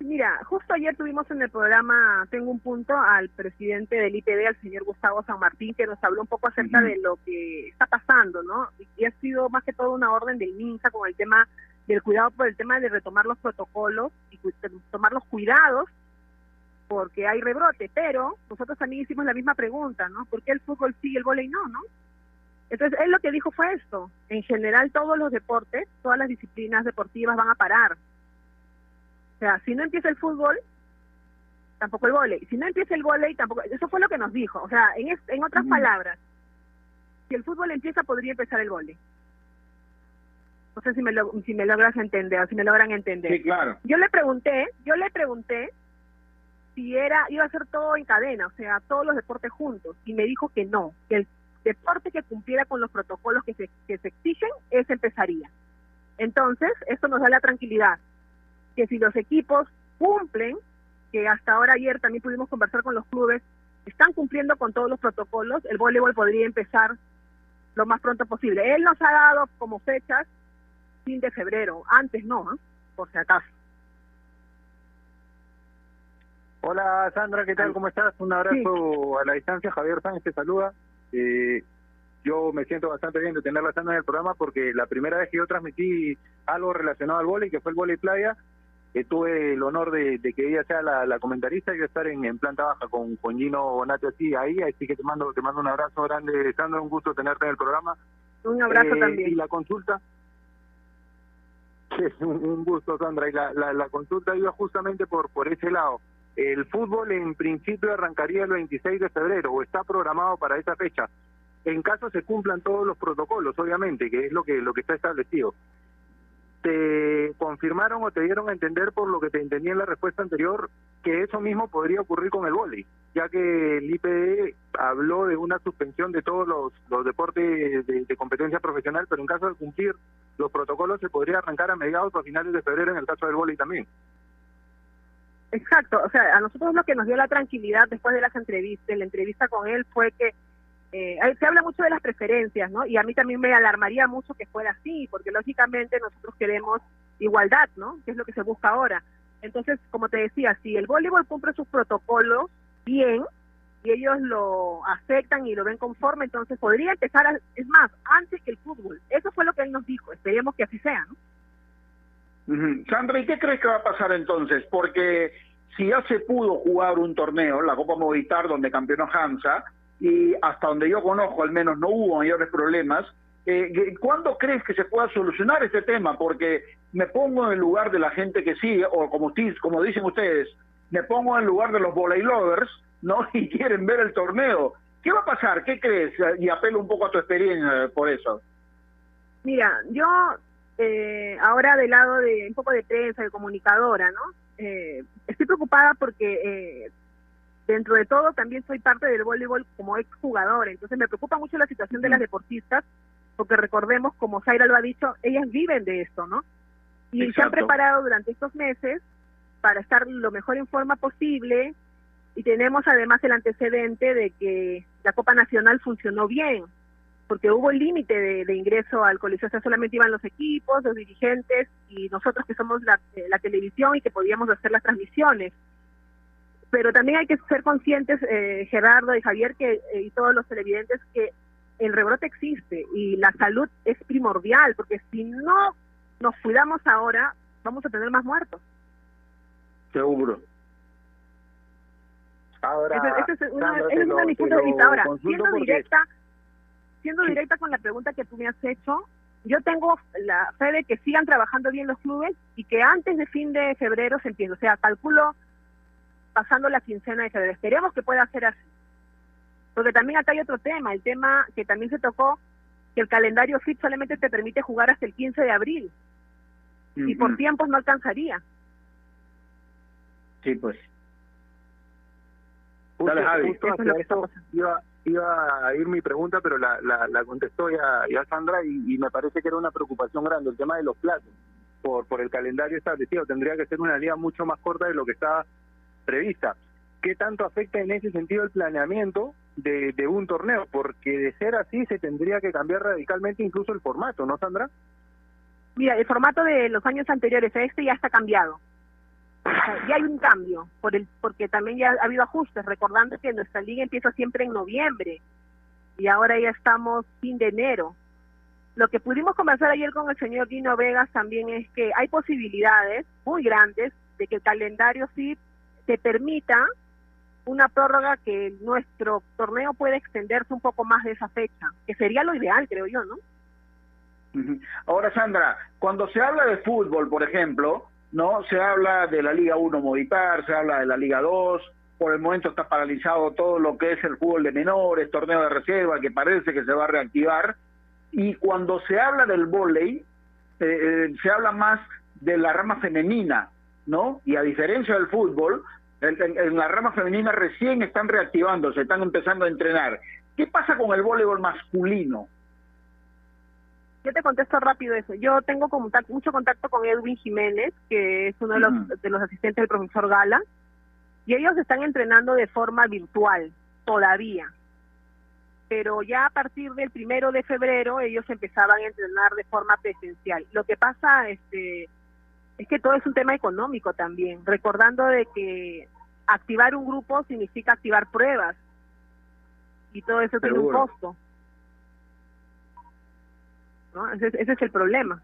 Mira, justo ayer tuvimos en el programa Tengo un punto al presidente del IPD, al señor Gustavo San Martín, que nos habló un poco acerca de lo que está pasando, ¿no? Y ha sido más que todo una orden del MINSA con el tema del cuidado por el tema de retomar los protocolos y tomar los cuidados porque hay rebrote, pero nosotros también hicimos la misma pregunta, ¿no? ¿Por qué el fútbol sí y el vóley no, no? Entonces, él lo que dijo fue esto. En general, todos los deportes, todas las disciplinas deportivas van a parar. O sea, si no empieza el fútbol, tampoco el vóley. Si no empieza el vóley, tampoco... Eso fue lo que nos dijo. O sea, en, en otras palabras, si el fútbol empieza, podría empezar el vóley. No sé si me, lo, si me logras entender o si me logran entender. Sí, claro. Yo le pregunté, yo le pregunté si era iba a ser todo en cadena, o sea, todos los deportes juntos, y me dijo que no, que el deporte que cumpliera con los protocolos que se, que se exigen, ese empezaría. Entonces, esto nos da la tranquilidad, que si los equipos cumplen, que hasta ahora ayer también pudimos conversar con los clubes, están cumpliendo con todos los protocolos, el voleibol podría empezar lo más pronto posible. Él nos ha dado como fechas fin de febrero, antes no, ¿eh? por si acaso. Hola Sandra, ¿qué tal? ¿Cómo estás? Un abrazo a la distancia. Javier Sánchez te saluda. Eh, yo me siento bastante bien de tenerla Sandra en el programa porque la primera vez que yo transmití algo relacionado al vóley, que fue el vóley playa, eh, tuve el honor de, que ella sea la, comentarista y yo estar en, planta baja con, con Gino Bonate así ahí, así que te mando te mando un abrazo grande, Sandra, un gusto tenerte en el programa. Un abrazo Eh, también. Y la consulta, Sí, un un gusto, Sandra. Y la, la, la consulta iba justamente por, por ese lado. El fútbol en principio arrancaría el 26 de febrero o está programado para esa fecha. En caso se cumplan todos los protocolos, obviamente, que es lo que lo que está establecido. ¿Te confirmaron o te dieron a entender por lo que te entendí en la respuesta anterior que eso mismo podría ocurrir con el vóley? Ya que el IPD habló de una suspensión de todos los, deportes de, de competencia profesional, pero en caso de cumplir los protocolos se podría arrancar a mediados o a finales de febrero en el caso del vóley también. Exacto, o sea, a nosotros lo que nos dio la tranquilidad después de las entrevistas, la entrevista con él fue que eh, se habla mucho de las preferencias, ¿no? Y a mí también me alarmaría mucho que fuera así, porque lógicamente nosotros queremos igualdad, ¿no? Que es lo que se busca ahora. Entonces, como te decía, si el voleibol cumple sus protocolos bien y ellos lo aceptan y lo ven conforme, entonces podría empezar, a- es más, antes que el fútbol. Eso fue lo que él nos dijo, esperemos que así sea, ¿no? Sandra, ¿y qué crees que va a pasar entonces? Porque si ya se pudo jugar un torneo, la Copa Movistar, donde campeonó Hansa, y hasta donde yo conozco al menos no hubo mayores problemas, eh, ¿cuándo crees que se pueda solucionar este tema? Porque me pongo en el lugar de la gente que sigue, o como, como dicen ustedes, me pongo en el lugar de los volley lovers, ¿no? Y quieren ver el torneo. ¿Qué va a pasar? ¿Qué crees? Y apelo un poco a tu experiencia por eso. Mira, yo eh, ahora del lado de un poco de prensa, de comunicadora, ¿no? Eh, estoy preocupada porque eh, dentro de todo también soy parte del voleibol como exjugador, entonces me preocupa mucho la situación de las deportistas, porque recordemos, como Zaira lo ha dicho, ellas viven de esto, ¿no? Y se han preparado durante estos meses para estar lo mejor en forma posible y tenemos además el antecedente de que la Copa Nacional funcionó bien, porque hubo el límite de, de ingreso al coliseo, o sea, solamente iban los equipos, los dirigentes y nosotros que somos la, eh, la televisión y que podíamos hacer las transmisiones. Pero también hay que ser conscientes, eh, Gerardo y Javier, que eh, y todos los televidentes, que el rebrote existe y la salud es primordial, porque si no nos cuidamos ahora, vamos a tener más muertos. Seguro. Ahora, es una, de mis puntos de vista. Ahora, siendo directa, siendo directa con la pregunta que tú me has hecho, yo tengo la fe de que sigan trabajando bien los clubes y que antes de fin de febrero se empiece. O sea, calculo pasando la quincena de febrero. Esperemos que pueda ser así. Porque también acá hay otro tema, el tema que también se tocó, que el calendario FIT solamente te permite jugar hasta el 15 de abril. Y por tiempos no alcanzaría. Sí, pues. Justo, Dale, Javi. justo Eso es hacia lo que está eso iba, iba a ir mi pregunta, pero la, la, la contestó ya, Sandra y, y me parece que era una preocupación grande el tema de los plazos por, por el calendario establecido. Tendría que ser una liga mucho más corta de lo que estaba prevista. ¿Qué tanto afecta en ese sentido el planeamiento de, de un torneo? Porque de ser así se tendría que cambiar radicalmente incluso el formato, ¿no, Sandra? Mira, el formato de los años anteriores a este ya está cambiado. Ya hay un cambio, por el, porque también ya ha habido ajustes, recordando que nuestra liga empieza siempre en noviembre y ahora ya estamos fin de enero. Lo que pudimos conversar ayer con el señor Dino Vegas también es que hay posibilidades muy grandes de que el calendario sí se permita una prórroga que nuestro torneo puede extenderse un poco más de esa fecha, que sería lo ideal, creo yo, ¿no? Ahora, Sandra, cuando se habla de fútbol, por ejemplo, no se habla de la Liga 1 Movitar, se habla de la Liga 2, por el momento está paralizado todo lo que es el fútbol de menores, torneo de reserva, que parece que se va a reactivar, y cuando se habla del vóley, eh, eh, se habla más de la rama femenina, ¿no? Y a diferencia del fútbol, en, la rama femenina recién están reactivándose, están empezando a entrenar. ¿Qué pasa con el voleibol masculino? Yo te contesto rápido eso. Yo tengo mucho contacto con Edwin Jiménez, que es uno de los, de los asistentes del profesor Gala, y ellos están entrenando de forma virtual todavía. Pero ya a partir del primero de febrero ellos empezaban a entrenar de forma presencial. Lo que pasa, este, es que todo es un tema económico también, recordando de que activar un grupo significa activar pruebas y todo eso tiene un costo. ¿No? Ese, es el problema.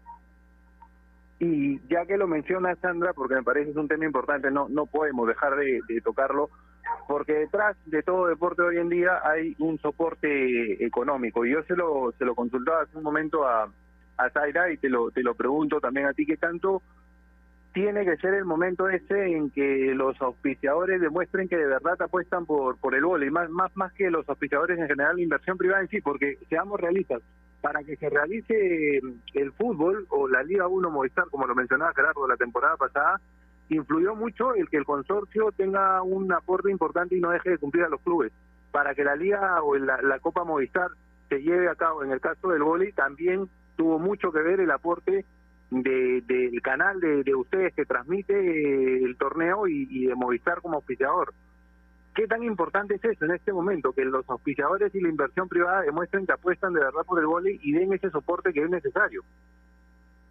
Y ya que lo menciona Sandra, porque me parece es un tema importante, no no podemos dejar de, tocarlo, porque detrás de todo deporte hoy en día hay un soporte económico. Y yo se lo se lo consultaba hace un momento a, a Zaira y te lo te lo pregunto también a ti, ¿qué tanto tiene que ser el momento ese en que los auspiciadores demuestren que de verdad apuestan por por el vóley, más más más que los auspiciadores en general, la inversión privada en sí, porque seamos realistas, para que se realice el fútbol o la Liga 1 Movistar, como lo mencionaba Gerardo la temporada pasada, influyó mucho el que el consorcio tenga un aporte importante y no deje de cumplir a los clubes. Para que la Liga o la, la Copa Movistar se lleve a cabo, en el caso del vóley, también tuvo mucho que ver el aporte de, del canal de, de, ustedes que transmite el torneo y, de Movistar como auspiciador. ¿Qué tan importante es eso en este momento? Que los auspiciadores y la inversión privada demuestren que apuestan de verdad por el vóley y den ese soporte que es necesario.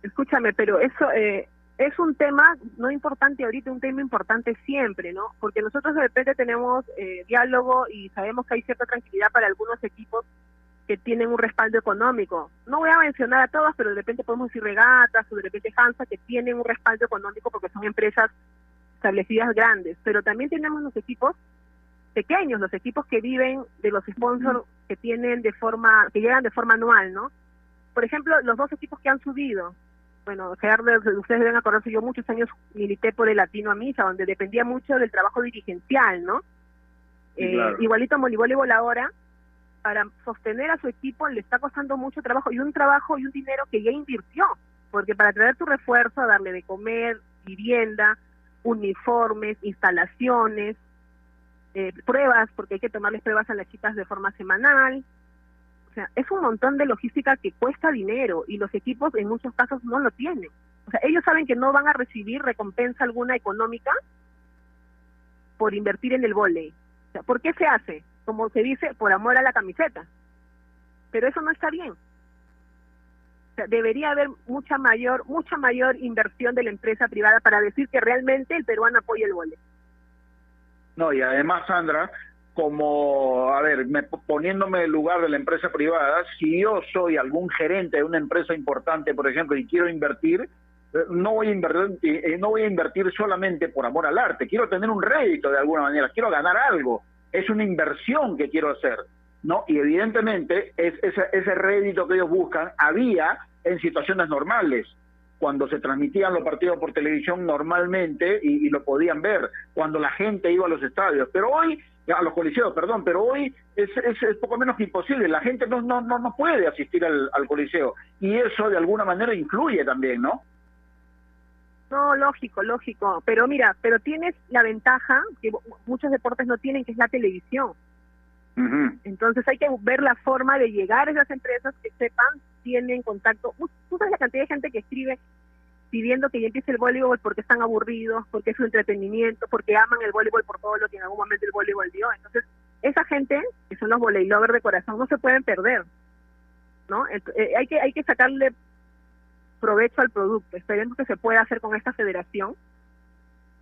Escúchame, pero eso eh, es un tema no importante ahorita, un tema importante siempre, ¿no? Porque nosotros de repente tenemos eh, diálogo y sabemos que hay cierta tranquilidad para algunos equipos que tienen un respaldo económico. No voy a mencionar a todas, pero de repente podemos decir regatas o de repente Hansa que tienen un respaldo económico porque son empresas establecidas grandes. Pero también tenemos los equipos pequeños, los equipos que viven de los sponsors que tienen de forma, que llegan de forma anual, ¿no? Por ejemplo, los dos equipos que han subido. Bueno, Gerardo, ustedes deben acordarse, yo muchos años milité por el Latino a Misa, donde dependía mucho del trabajo dirigencial, ¿no? Eh, igualito Voleibol ahora, para sostener a su equipo le está costando mucho trabajo y un trabajo y un dinero que ya invirtió, porque para traer tu refuerzo, darle de comer, vivienda, uniformes, instalaciones, eh, pruebas, porque hay que tomarles pruebas a las chicas de forma semanal. O sea, es un montón de logística que cuesta dinero y los equipos en muchos casos no lo tienen. O sea, ellos saben que no van a recibir recompensa alguna económica por invertir en el volei. O sea, ¿por qué se hace? como se dice, por amor a la camiseta. Pero eso no está bien. debería haber mucha mayor, mucha mayor inversión de la empresa privada para decir que realmente el peruano apoya el vole. No, y además, Sandra, como, a ver, me, poniéndome en el lugar de la empresa privada, si yo soy algún gerente de una empresa importante, por ejemplo, y quiero invertir, eh, no voy a invertir, eh, no voy a invertir solamente por amor al arte, quiero tener un rédito de alguna manera, quiero ganar algo es una inversión que quiero hacer, ¿no? Y evidentemente es, ese, ese rédito que ellos buscan había en situaciones normales, cuando se transmitían los partidos por televisión normalmente y, lo podían ver, cuando la gente iba a los estadios, pero hoy, a los coliseos, perdón, pero hoy es, es, poco menos que imposible, la gente no, no, no, no puede asistir al, al coliseo y eso de alguna manera influye también, ¿no? No, lógico, lógico. Pero mira, pero tienes la ventaja que muchos deportes no tienen, que es la televisión. Entonces hay que ver la forma de llegar a esas empresas que sepan, tienen contacto. Tú sabes la cantidad de gente que escribe pidiendo que ya empiece el voleibol porque están aburridos, porque es su entretenimiento, porque aman el voleibol por todo lo que en algún momento el voleibol dio. Entonces, esa gente, que son los voleilovers de corazón, no se pueden perder. ¿no? Eh, hay que hay que sacarle provecho al producto. Esperemos que se pueda hacer con esta federación,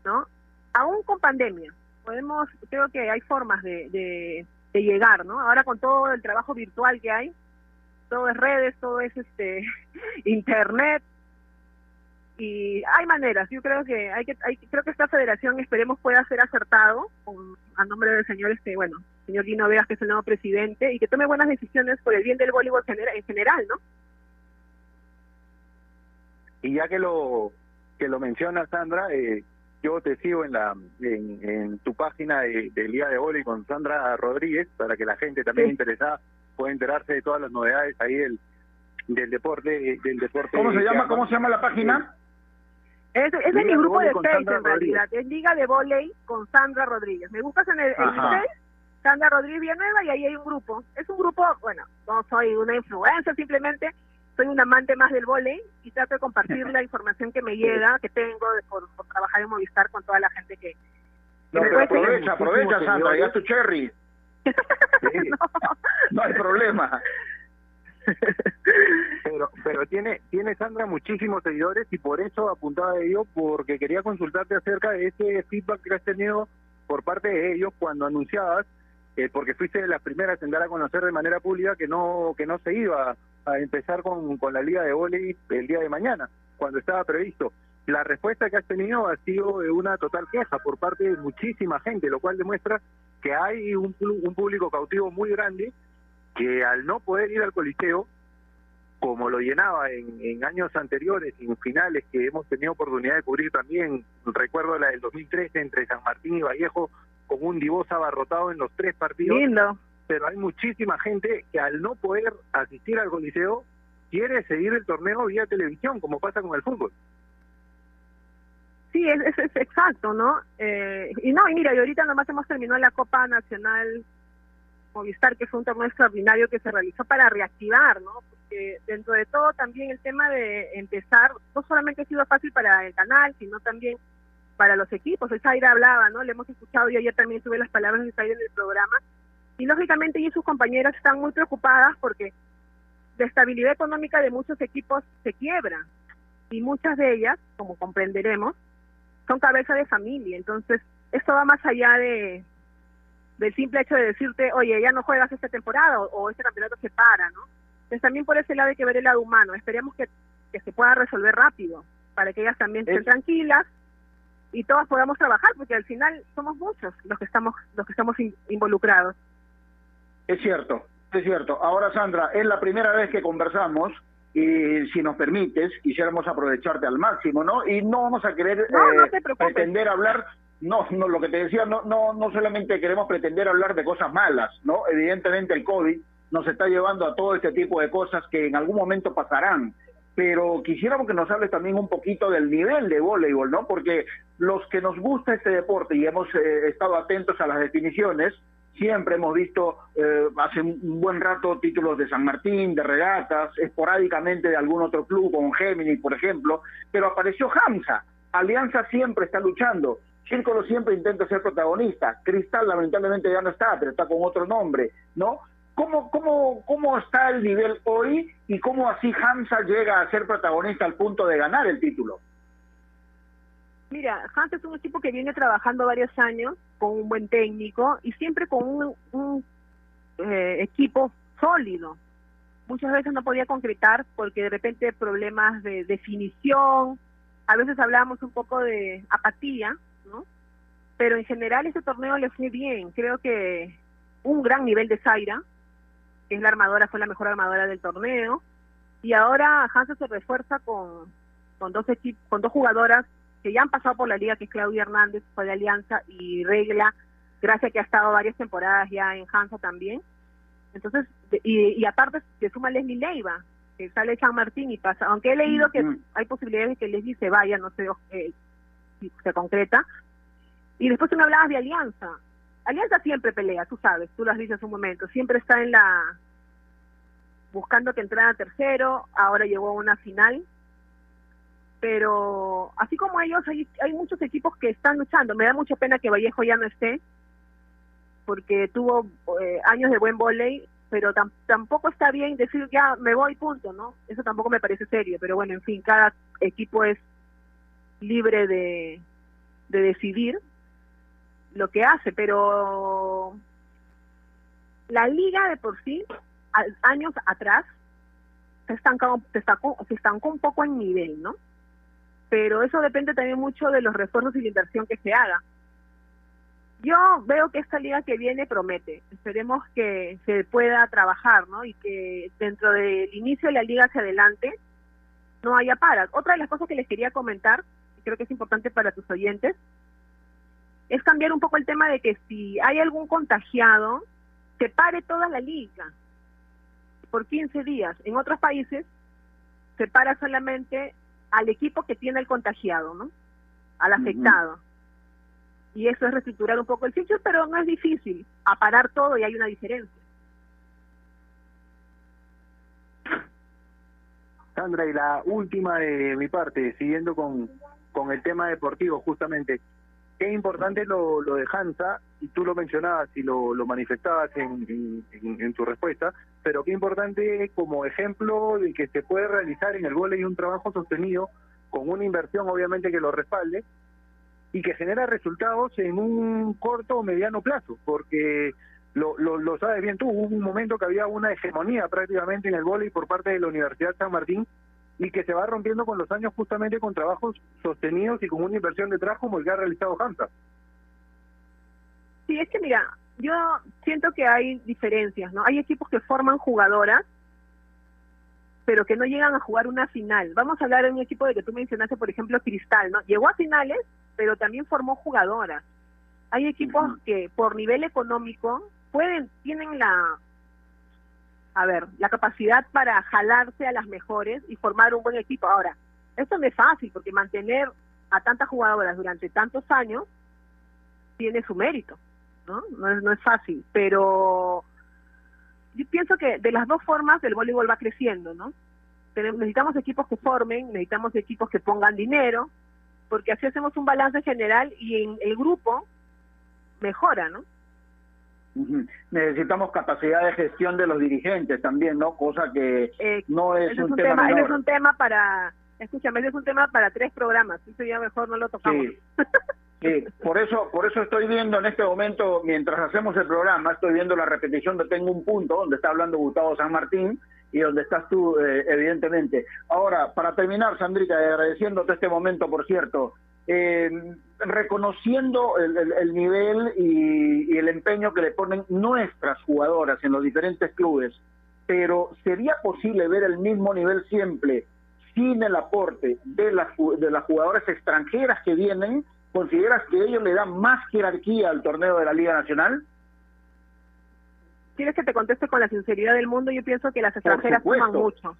¿no? Aún con pandemia, podemos, creo que hay formas de, de, llegar, ¿no? Ahora con todo el trabajo virtual que hay, todo es redes, todo es este internet, y hay maneras. Yo creo que hay que, hay, creo que esta federación esperemos pueda ser acertado con, a nombre del señor este, bueno, señor Guino Vegas que es el nuevo presidente y que tome buenas decisiones por el bien del voleibol en general, ¿no? Y ya que lo que lo menciona Sandra, eh, yo te sigo en la en, tu página de, del Día de Voleibol con Sandra Rodríguez para que la gente también interesada pueda enterarse de todas las novedades ahí del del deporte del deporte. ¿Cómo se llama? ¿Cómo se llama la página? Es, es mi grupo de, Facebook en realidad. Es Liga de Voley con Sandra Rodríguez. Me buscas en el, el Sandra Rodríguez Villanueva y ahí hay un grupo. Es un grupo, bueno, no soy una influencer, simplemente soy un amante más del volei y trato de compartir la información que me llega, que tengo por, trabajar en Movistar con toda la gente que... no, pero aprovecha, aprovecha, Sandra, ya tu cherry. no. Hay problema. pero pero tiene tiene Sandra muchísimos seguidores y por eso apuntaba a ello porque quería consultarte acerca de ese feedback que has tenido por parte de ellos cuando anunciabas eh, porque fuiste de las primeras en dar a conocer de manera pública que no que no se iba a empezar con, con la liga de volei el día de mañana cuando estaba previsto la respuesta que has tenido ha sido de una total queja por parte de muchísima gente lo cual demuestra que hay un, un público cautivo muy grande que al no poder ir al Coliseo, como lo llenaba en, años anteriores, en finales que hemos tenido oportunidad de cubrir también, recuerdo la del 2013 entre San Martín y Vallejo, con un Divos abarrotado en los tres partidos. Pero hay muchísima gente que al no poder asistir al Coliseo, quiere seguir el torneo vía televisión, como pasa con el fútbol. Sí, es, exacto, ¿no? Eh, y no, y mira, y ahorita nomás hemos terminado la Copa Nacional Movistar, que fue un torneo extraordinario que se realizó para reactivar, ¿no? Porque dentro de todo también el tema de empezar no solamente ha sido fácil para el canal, sino también para los equipos. El Zaira hablaba, ¿no? Le hemos escuchado y ayer también tuve las palabras de Zaira en el programa. Y lógicamente ella y sus compañeras están muy preocupadas porque la estabilidad económica de muchos equipos se quiebra. Y muchas de ellas, como comprenderemos, son cabeza de familia. Entonces, esto va más allá de, del simple hecho de decirte, oye, ya no juegas esta temporada o, este campeonato se para, ¿no? Entonces también por ese lado hay que ver el lado humano. Esperemos que, que se pueda resolver rápido para que ellas también estén tranquilas y todas podamos trabajar, porque al final somos muchos los que estamos los que estamos involucrados. Es cierto, es cierto. Ahora, Sandra, es la primera vez que conversamos y si nos permites, quisiéramos aprovecharte al máximo, ¿no? Y no vamos a querer eh, pretender hablar no, no, lo que te decía, no, no, no solamente queremos pretender hablar de cosas malas, ¿no? Evidentemente el COVID nos está llevando a todo este tipo de cosas que en algún momento pasarán, pero quisiéramos que nos hables también un poquito del nivel de voleibol, ¿no? Porque los que nos gusta este deporte y hemos eh, estado atentos a las definiciones, siempre hemos visto eh, hace un buen rato títulos de San Martín, de regatas, esporádicamente de algún otro club, como Géminis, por ejemplo, pero apareció Hamza. Alianza siempre está luchando. Círculo siempre intenta ser protagonista. Cristal lamentablemente ya no está, pero está con otro nombre, ¿no? ¿Cómo, cómo, cómo está el nivel hoy y cómo así Hamza llega a ser protagonista al punto de ganar el título? Mira, Hamza es un equipo que viene trabajando varios años con un buen técnico y siempre con un, eh, equipo sólido. Muchas veces no podía concretar porque de repente problemas de definición, a veces hablábamos un poco de apatía, pero en general este torneo le fue bien. Creo que un gran nivel de Zaira, que es la armadora, fue la mejor armadora del torneo. Y ahora Hansa se refuerza con, con dos con dos jugadoras que ya han pasado por la liga, que es Claudia Hernández, fue de Alianza, y Regla, gracias a que ha estado varias temporadas ya en Hansa también. Entonces, y, y aparte se suma Leslie Leiva, que sale San Martín y pasa, aunque he leído que hay posibilidades de que Leslie se vaya, no sé eh, si se concreta, y después tú me hablabas de Alianza. Alianza siempre pelea, tú sabes, tú lo has dicho hace un momento, siempre está en la buscando que entrara tercero, ahora llegó a una final. Pero así como ellos, hay, hay muchos equipos que están luchando. Me da mucha pena que Vallejo ya no esté, porque tuvo eh, años de buen volei, pero tampoco está bien decir ya me voy, punto, ¿no? Eso tampoco me parece serio, pero bueno, en fin, cada equipo es libre de, de decidir lo que hace, pero la liga de por sí, años atrás, se estancó, se estancó, se estancó un poco en nivel, ¿no? Pero eso depende también mucho de los refuerzos y la inversión que se haga. Yo veo que esta liga que viene promete. Esperemos que se pueda trabajar, ¿no? Y que dentro del inicio de la liga hacia adelante no haya paras. Otra de las cosas que les quería comentar, y creo que es importante para tus oyentes, es cambiar un poco el tema de que si hay algún contagiado, se pare toda la liga por 15 días. En otros países se para solamente al equipo que tiene el contagiado, ¿no? Al afectado. Y eso es reestructurar un poco el sitio, pero no es difícil. A parar todo y hay una diferencia. Sandra, y la última de mi parte, siguiendo con, con el tema deportivo, justamente. Qué importante lo, lo de Hansa, y tú lo mencionabas y lo, manifestabas en, tu respuesta, pero qué importante como ejemplo de que se puede realizar en el y un trabajo sostenido con una inversión obviamente que lo respalde y que genera resultados en un corto o mediano plazo, porque lo, lo, lo sabes bien tú, hubo un momento que había una hegemonía prácticamente en el vóley por parte de la Universidad San Martín y que se va rompiendo con los años justamente con trabajos sostenidos y con una inversión detrás como el que ha realizado Hamza. Sí, es que mira, yo siento que hay diferencias, ¿no? Hay equipos que forman jugadoras, pero que no llegan a jugar una final. Vamos a hablar de un equipo de que tú mencionaste, por ejemplo, Cristal, ¿no? Llegó a finales, pero también formó jugadoras. Hay equipos que por nivel económico pueden, tienen la, a ver, la capacidad para jalarse a las mejores y formar un buen equipo. Ahora, esto no es fácil porque mantener a tantas jugadoras durante tantos años tiene su mérito, ¿no? No es, no es fácil, pero yo pienso que de las dos formas el voleibol va creciendo, ¿no? Necesitamos equipos que formen, necesitamos equipos que pongan dinero, porque así hacemos un balance general y en el grupo mejora, ¿no? Necesitamos capacidad de gestión de los dirigentes también, ¿no? Cosa que eh, no es, un, tema, es un tema para, escúchame, es un tema para tres programas, eso ya mejor no lo tocamos. Sí. por eso, por eso estoy viendo en este momento, mientras hacemos el programa, estoy viendo la repetición de Tengo un punto, donde está hablando Gustavo San Martín y donde estás tú, eh, evidentemente. Ahora, para terminar, Sandrita, agradeciéndote este momento, por cierto, eh, reconociendo el, nivel y, el empeño que le ponen nuestras jugadoras en los diferentes clubes, pero ¿sería posible ver el mismo nivel siempre sin el aporte de las, de las jugadoras extranjeras que vienen? ¿Consideras que ellos le dan más jerarquía al torneo de la Liga Nacional? ¿Quieres que te conteste con la sinceridad del mundo? Yo pienso que las extranjeras suman mucho.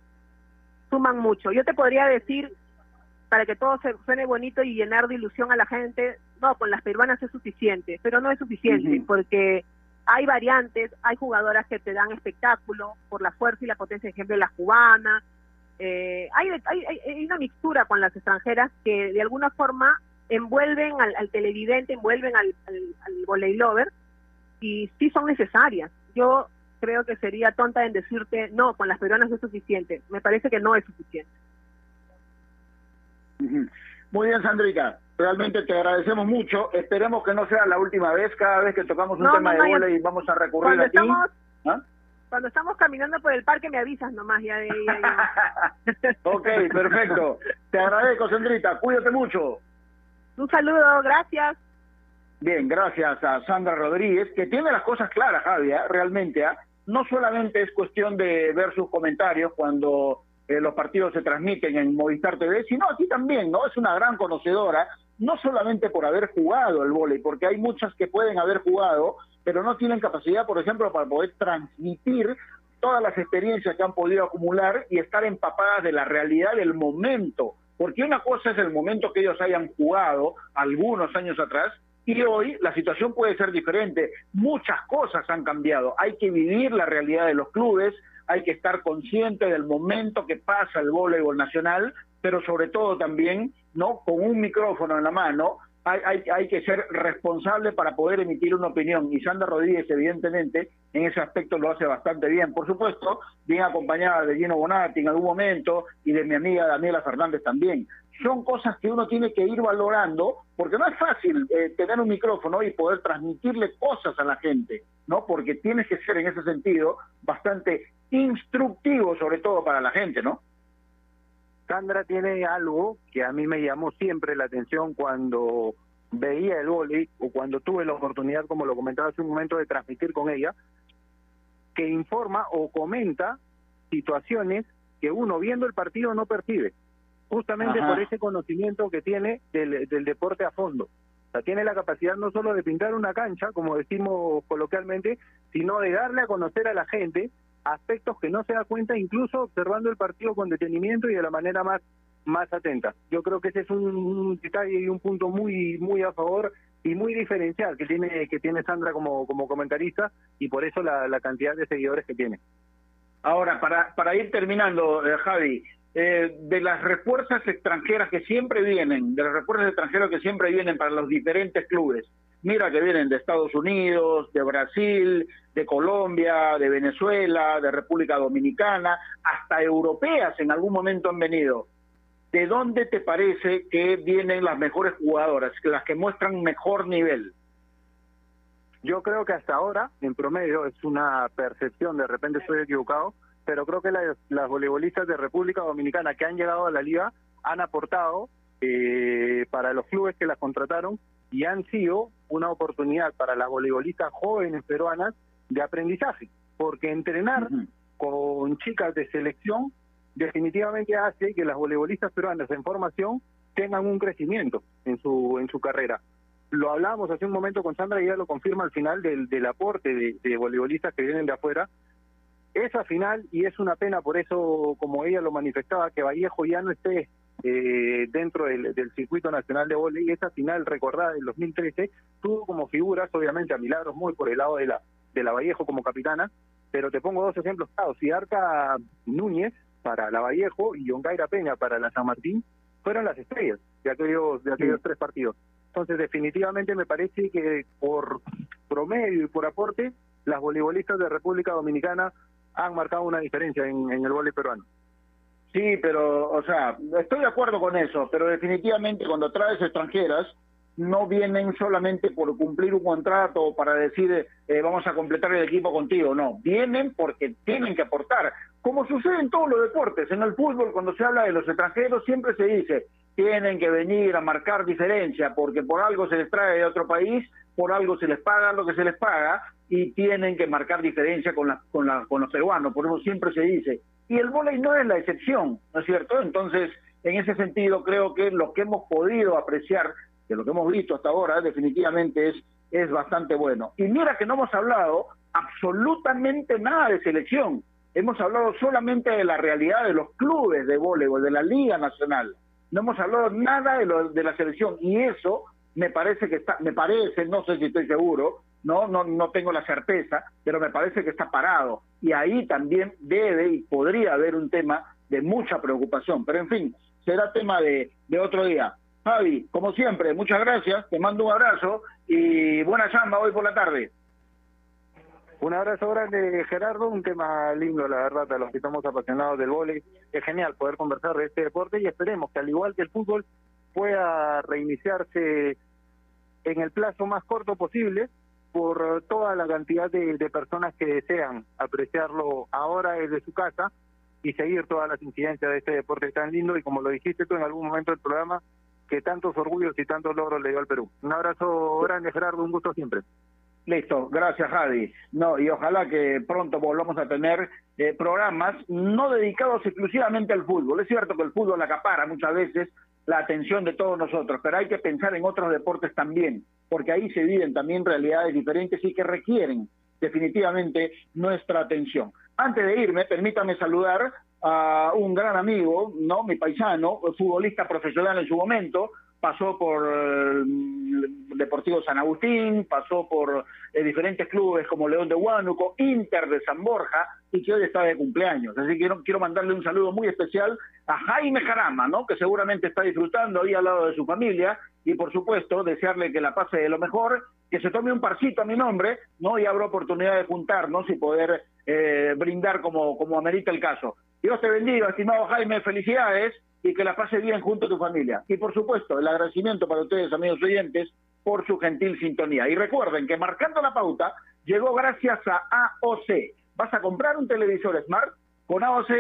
Suman mucho. Yo te podría decir para que todo se suene bonito y llenar de ilusión a la gente, no, con las peruanas es suficiente, pero no es suficiente porque hay variantes, hay jugadoras que te dan espectáculo por la fuerza y la potencia, ejemplo, la cubana, eh, hay, hay, una mixtura con las extranjeras que de alguna forma envuelven al, televidente, envuelven al, al, al volley lover y sí son necesarias. Yo creo que sería tonta en decirte, no, con las peruanas es suficiente. Me parece que no es suficiente. Muy bien, Sandrita. Realmente te agradecemos mucho. Esperemos que no sea la última vez. Cada vez que tocamos un tema de bola y vamos a recurrir a ti. ¿Ah? Cuando estamos caminando por el parque me avisas nomás. Ya, ok, perfecto. Te agradezco, Sandrita. Cuídate mucho. Un saludo, gracias. Bien, gracias a Sandra Rodríguez, que tiene las cosas claras, Javier, ¿ah? realmente. ¿ah? No solamente es cuestión de ver sus comentarios cuando eh, los partidos se transmiten en Movistar TV, sino aquí también, ¿no? Es una gran conocedora, no solamente por haber jugado el vóley, porque hay muchas que pueden haber jugado, pero no tienen capacidad, por ejemplo, para poder transmitir todas las experiencias que han podido acumular y estar empapadas de la realidad del momento. Porque una cosa es el momento que ellos hayan jugado algunos años atrás y hoy la situación puede ser diferente. Muchas cosas han cambiado. Hay que vivir la realidad de los clubes, hay que estar consciente del momento que pasa el voleibol nacional, pero sobre todo también, ¿no? Con un micrófono en la mano, hay, hay, hay, que ser responsable para poder emitir una opinión. Y Sandra Rodríguez, evidentemente, en ese aspecto lo hace bastante bien. Por supuesto, bien acompañada de Gino Bonatti en algún momento y de mi amiga Daniela Fernández también. Son cosas que uno tiene que ir valorando, porque no es fácil eh, tener un micrófono y poder transmitirle cosas a la gente, ¿no? Porque tienes que ser en ese sentido bastante instructivo, sobre todo para la gente, ¿no? Sandra tiene algo que a mí me llamó siempre la atención cuando veía el vóley o cuando tuve la oportunidad, como lo comentaba hace un momento, de transmitir con ella, que informa o comenta situaciones que uno viendo el partido no percibe, justamente por ese conocimiento que tiene del, del deporte a fondo. O sea, tiene la capacidad no solo de pintar una cancha, como decimos coloquialmente, sino de darle a conocer a la gente aspectos que no se da cuenta incluso observando el partido con detenimiento y de la manera más más atenta. Yo creo que ese es un, detalle y un punto muy muy a favor y muy diferencial que tiene que tiene Sandra como como comentarista y por eso la, cantidad de seguidores que tiene. Ahora, para, para ir terminando, eh, Javi, eh, de las refuerzas extranjeras que siempre vienen, de las refuerzas extranjeras que siempre vienen para los diferentes clubes, mira que vienen de Estados Unidos, de Brasil, de Colombia, de Venezuela, de República Dominicana, hasta europeas en algún momento han venido. ¿De dónde te parece que vienen las mejores jugadoras, las que muestran mejor nivel? Yo creo que hasta ahora, en promedio, es una percepción, de repente estoy equivocado, pero creo que las, las voleibolistas de República Dominicana que han llegado a la liga han aportado eh, para los clubes que las contrataron y han sido una oportunidad para las voleibolistas jóvenes peruanas de aprendizaje, porque entrenar con chicas de selección definitivamente hace que las voleibolistas peruanas en formación tengan un crecimiento en su en su carrera lo hablábamos hace un momento con Sandra y ella lo confirma al final del, del aporte de, de voleibolistas que vienen de afuera. Esa final, y es una pena por eso, como ella lo manifestaba, que Vallejo ya no esté eh, dentro del, circuito nacional de voleibol, esa final recordada del 2013 tuvo como figuras, obviamente, a Milagros muy por el lado de la, de la Vallejo como capitana, pero te pongo dos ejemplos claros. Sidarca Núñez para la Vallejo y Yongaira Peña para la San Martín fueron las estrellas de aquellos, de aquellos tres partidos. Entonces, definitivamente me parece que por promedio y por aporte, las voleibolistas de República Dominicana han marcado una diferencia en, el voleibol peruano. Sí, pero, o sea, estoy de acuerdo con eso, pero definitivamente cuando traes extranjeras, no vienen solamente por cumplir un contrato o para decir eh, vamos a completar el equipo contigo, no, vienen porque tienen que aportar. Como sucede en todos los deportes, en el fútbol cuando se habla de los extranjeros siempre se dice, tienen que venir a marcar diferencia porque por algo se les trae de otro país, por algo se les paga lo que se les paga y tienen que marcar diferencia con, la, con, la, con los peruanos, por eso siempre se dice. Y el volei no es la excepción, ¿no es cierto? Entonces, en ese sentido, creo que lo que hemos podido apreciar, de lo que hemos visto hasta ahora, definitivamente es, bastante bueno. Y mira que no hemos hablado absolutamente nada de selección. Hemos hablado solamente de la realidad de los clubes de voleibol, de la Liga Nacional no hemos hablado nada de, lo, de la selección y eso me parece que está, me parece, no sé si estoy seguro, no, no, no tengo la certeza, pero me parece que está parado y ahí también debe y podría haber un tema de mucha preocupación, pero en fin, será tema de, de otro día. Javi, como siempre, muchas gracias, te mando un abrazo y buena chamba hoy por la tarde. Un abrazo grande, Gerardo. Un tema lindo, la verdad, a los que estamos apasionados del vóley. Es genial poder conversar de este deporte y esperemos que, al igual que el fútbol, pueda reiniciarse en el plazo más corto posible por toda la cantidad de, personas que desean apreciarlo ahora desde su casa y seguir todas las incidencias de este deporte tan lindo y como lo dijiste tú en algún momento del programa, que tantos orgullos y tantos logros le dio al Perú. Un abrazo grande, Gerardo, un gusto siempre. Listo, gracias Javi. No, y ojalá que pronto volvamos a tener eh, programas no dedicados exclusivamente al fútbol. Es cierto que el fútbol acapara muchas veces la atención de todos nosotros, pero hay que pensar en otros deportes también, porque ahí se viven también realidades diferentes y que requieren definitivamente nuestra atención. Antes de irme, permítame saludar a un gran amigo, ¿no? Mi paisano, futbolista profesional en su momento, pasó por el Deportivo San Agustín, pasó por eh, diferentes clubes como León de Huánuco, Inter de San Borja y que hoy está de cumpleaños. Así que quiero, quiero mandarle un saludo muy especial a Jaime Jarama, ¿no? que seguramente está disfrutando ahí al lado de su familia y por supuesto desearle que la pase de lo mejor, que se tome un parcito a mi nombre, ¿no? Y habrá oportunidad de juntarnos y poder eh, brindar como, como amerita el caso. Dios te bendiga, estimado Jaime, felicidades y que la pase bien junto a tu familia. Y por supuesto, el agradecimiento para ustedes, amigos oyentes, por su gentil sintonía. Y recuerden que marcando la pauta llegó gracias a AOC. Vas a comprar un televisor Smart con AOC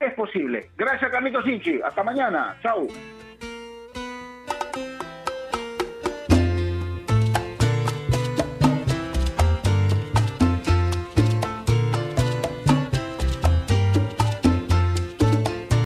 es posible. Gracias, Carlitos Sinchi. Hasta mañana. Chau.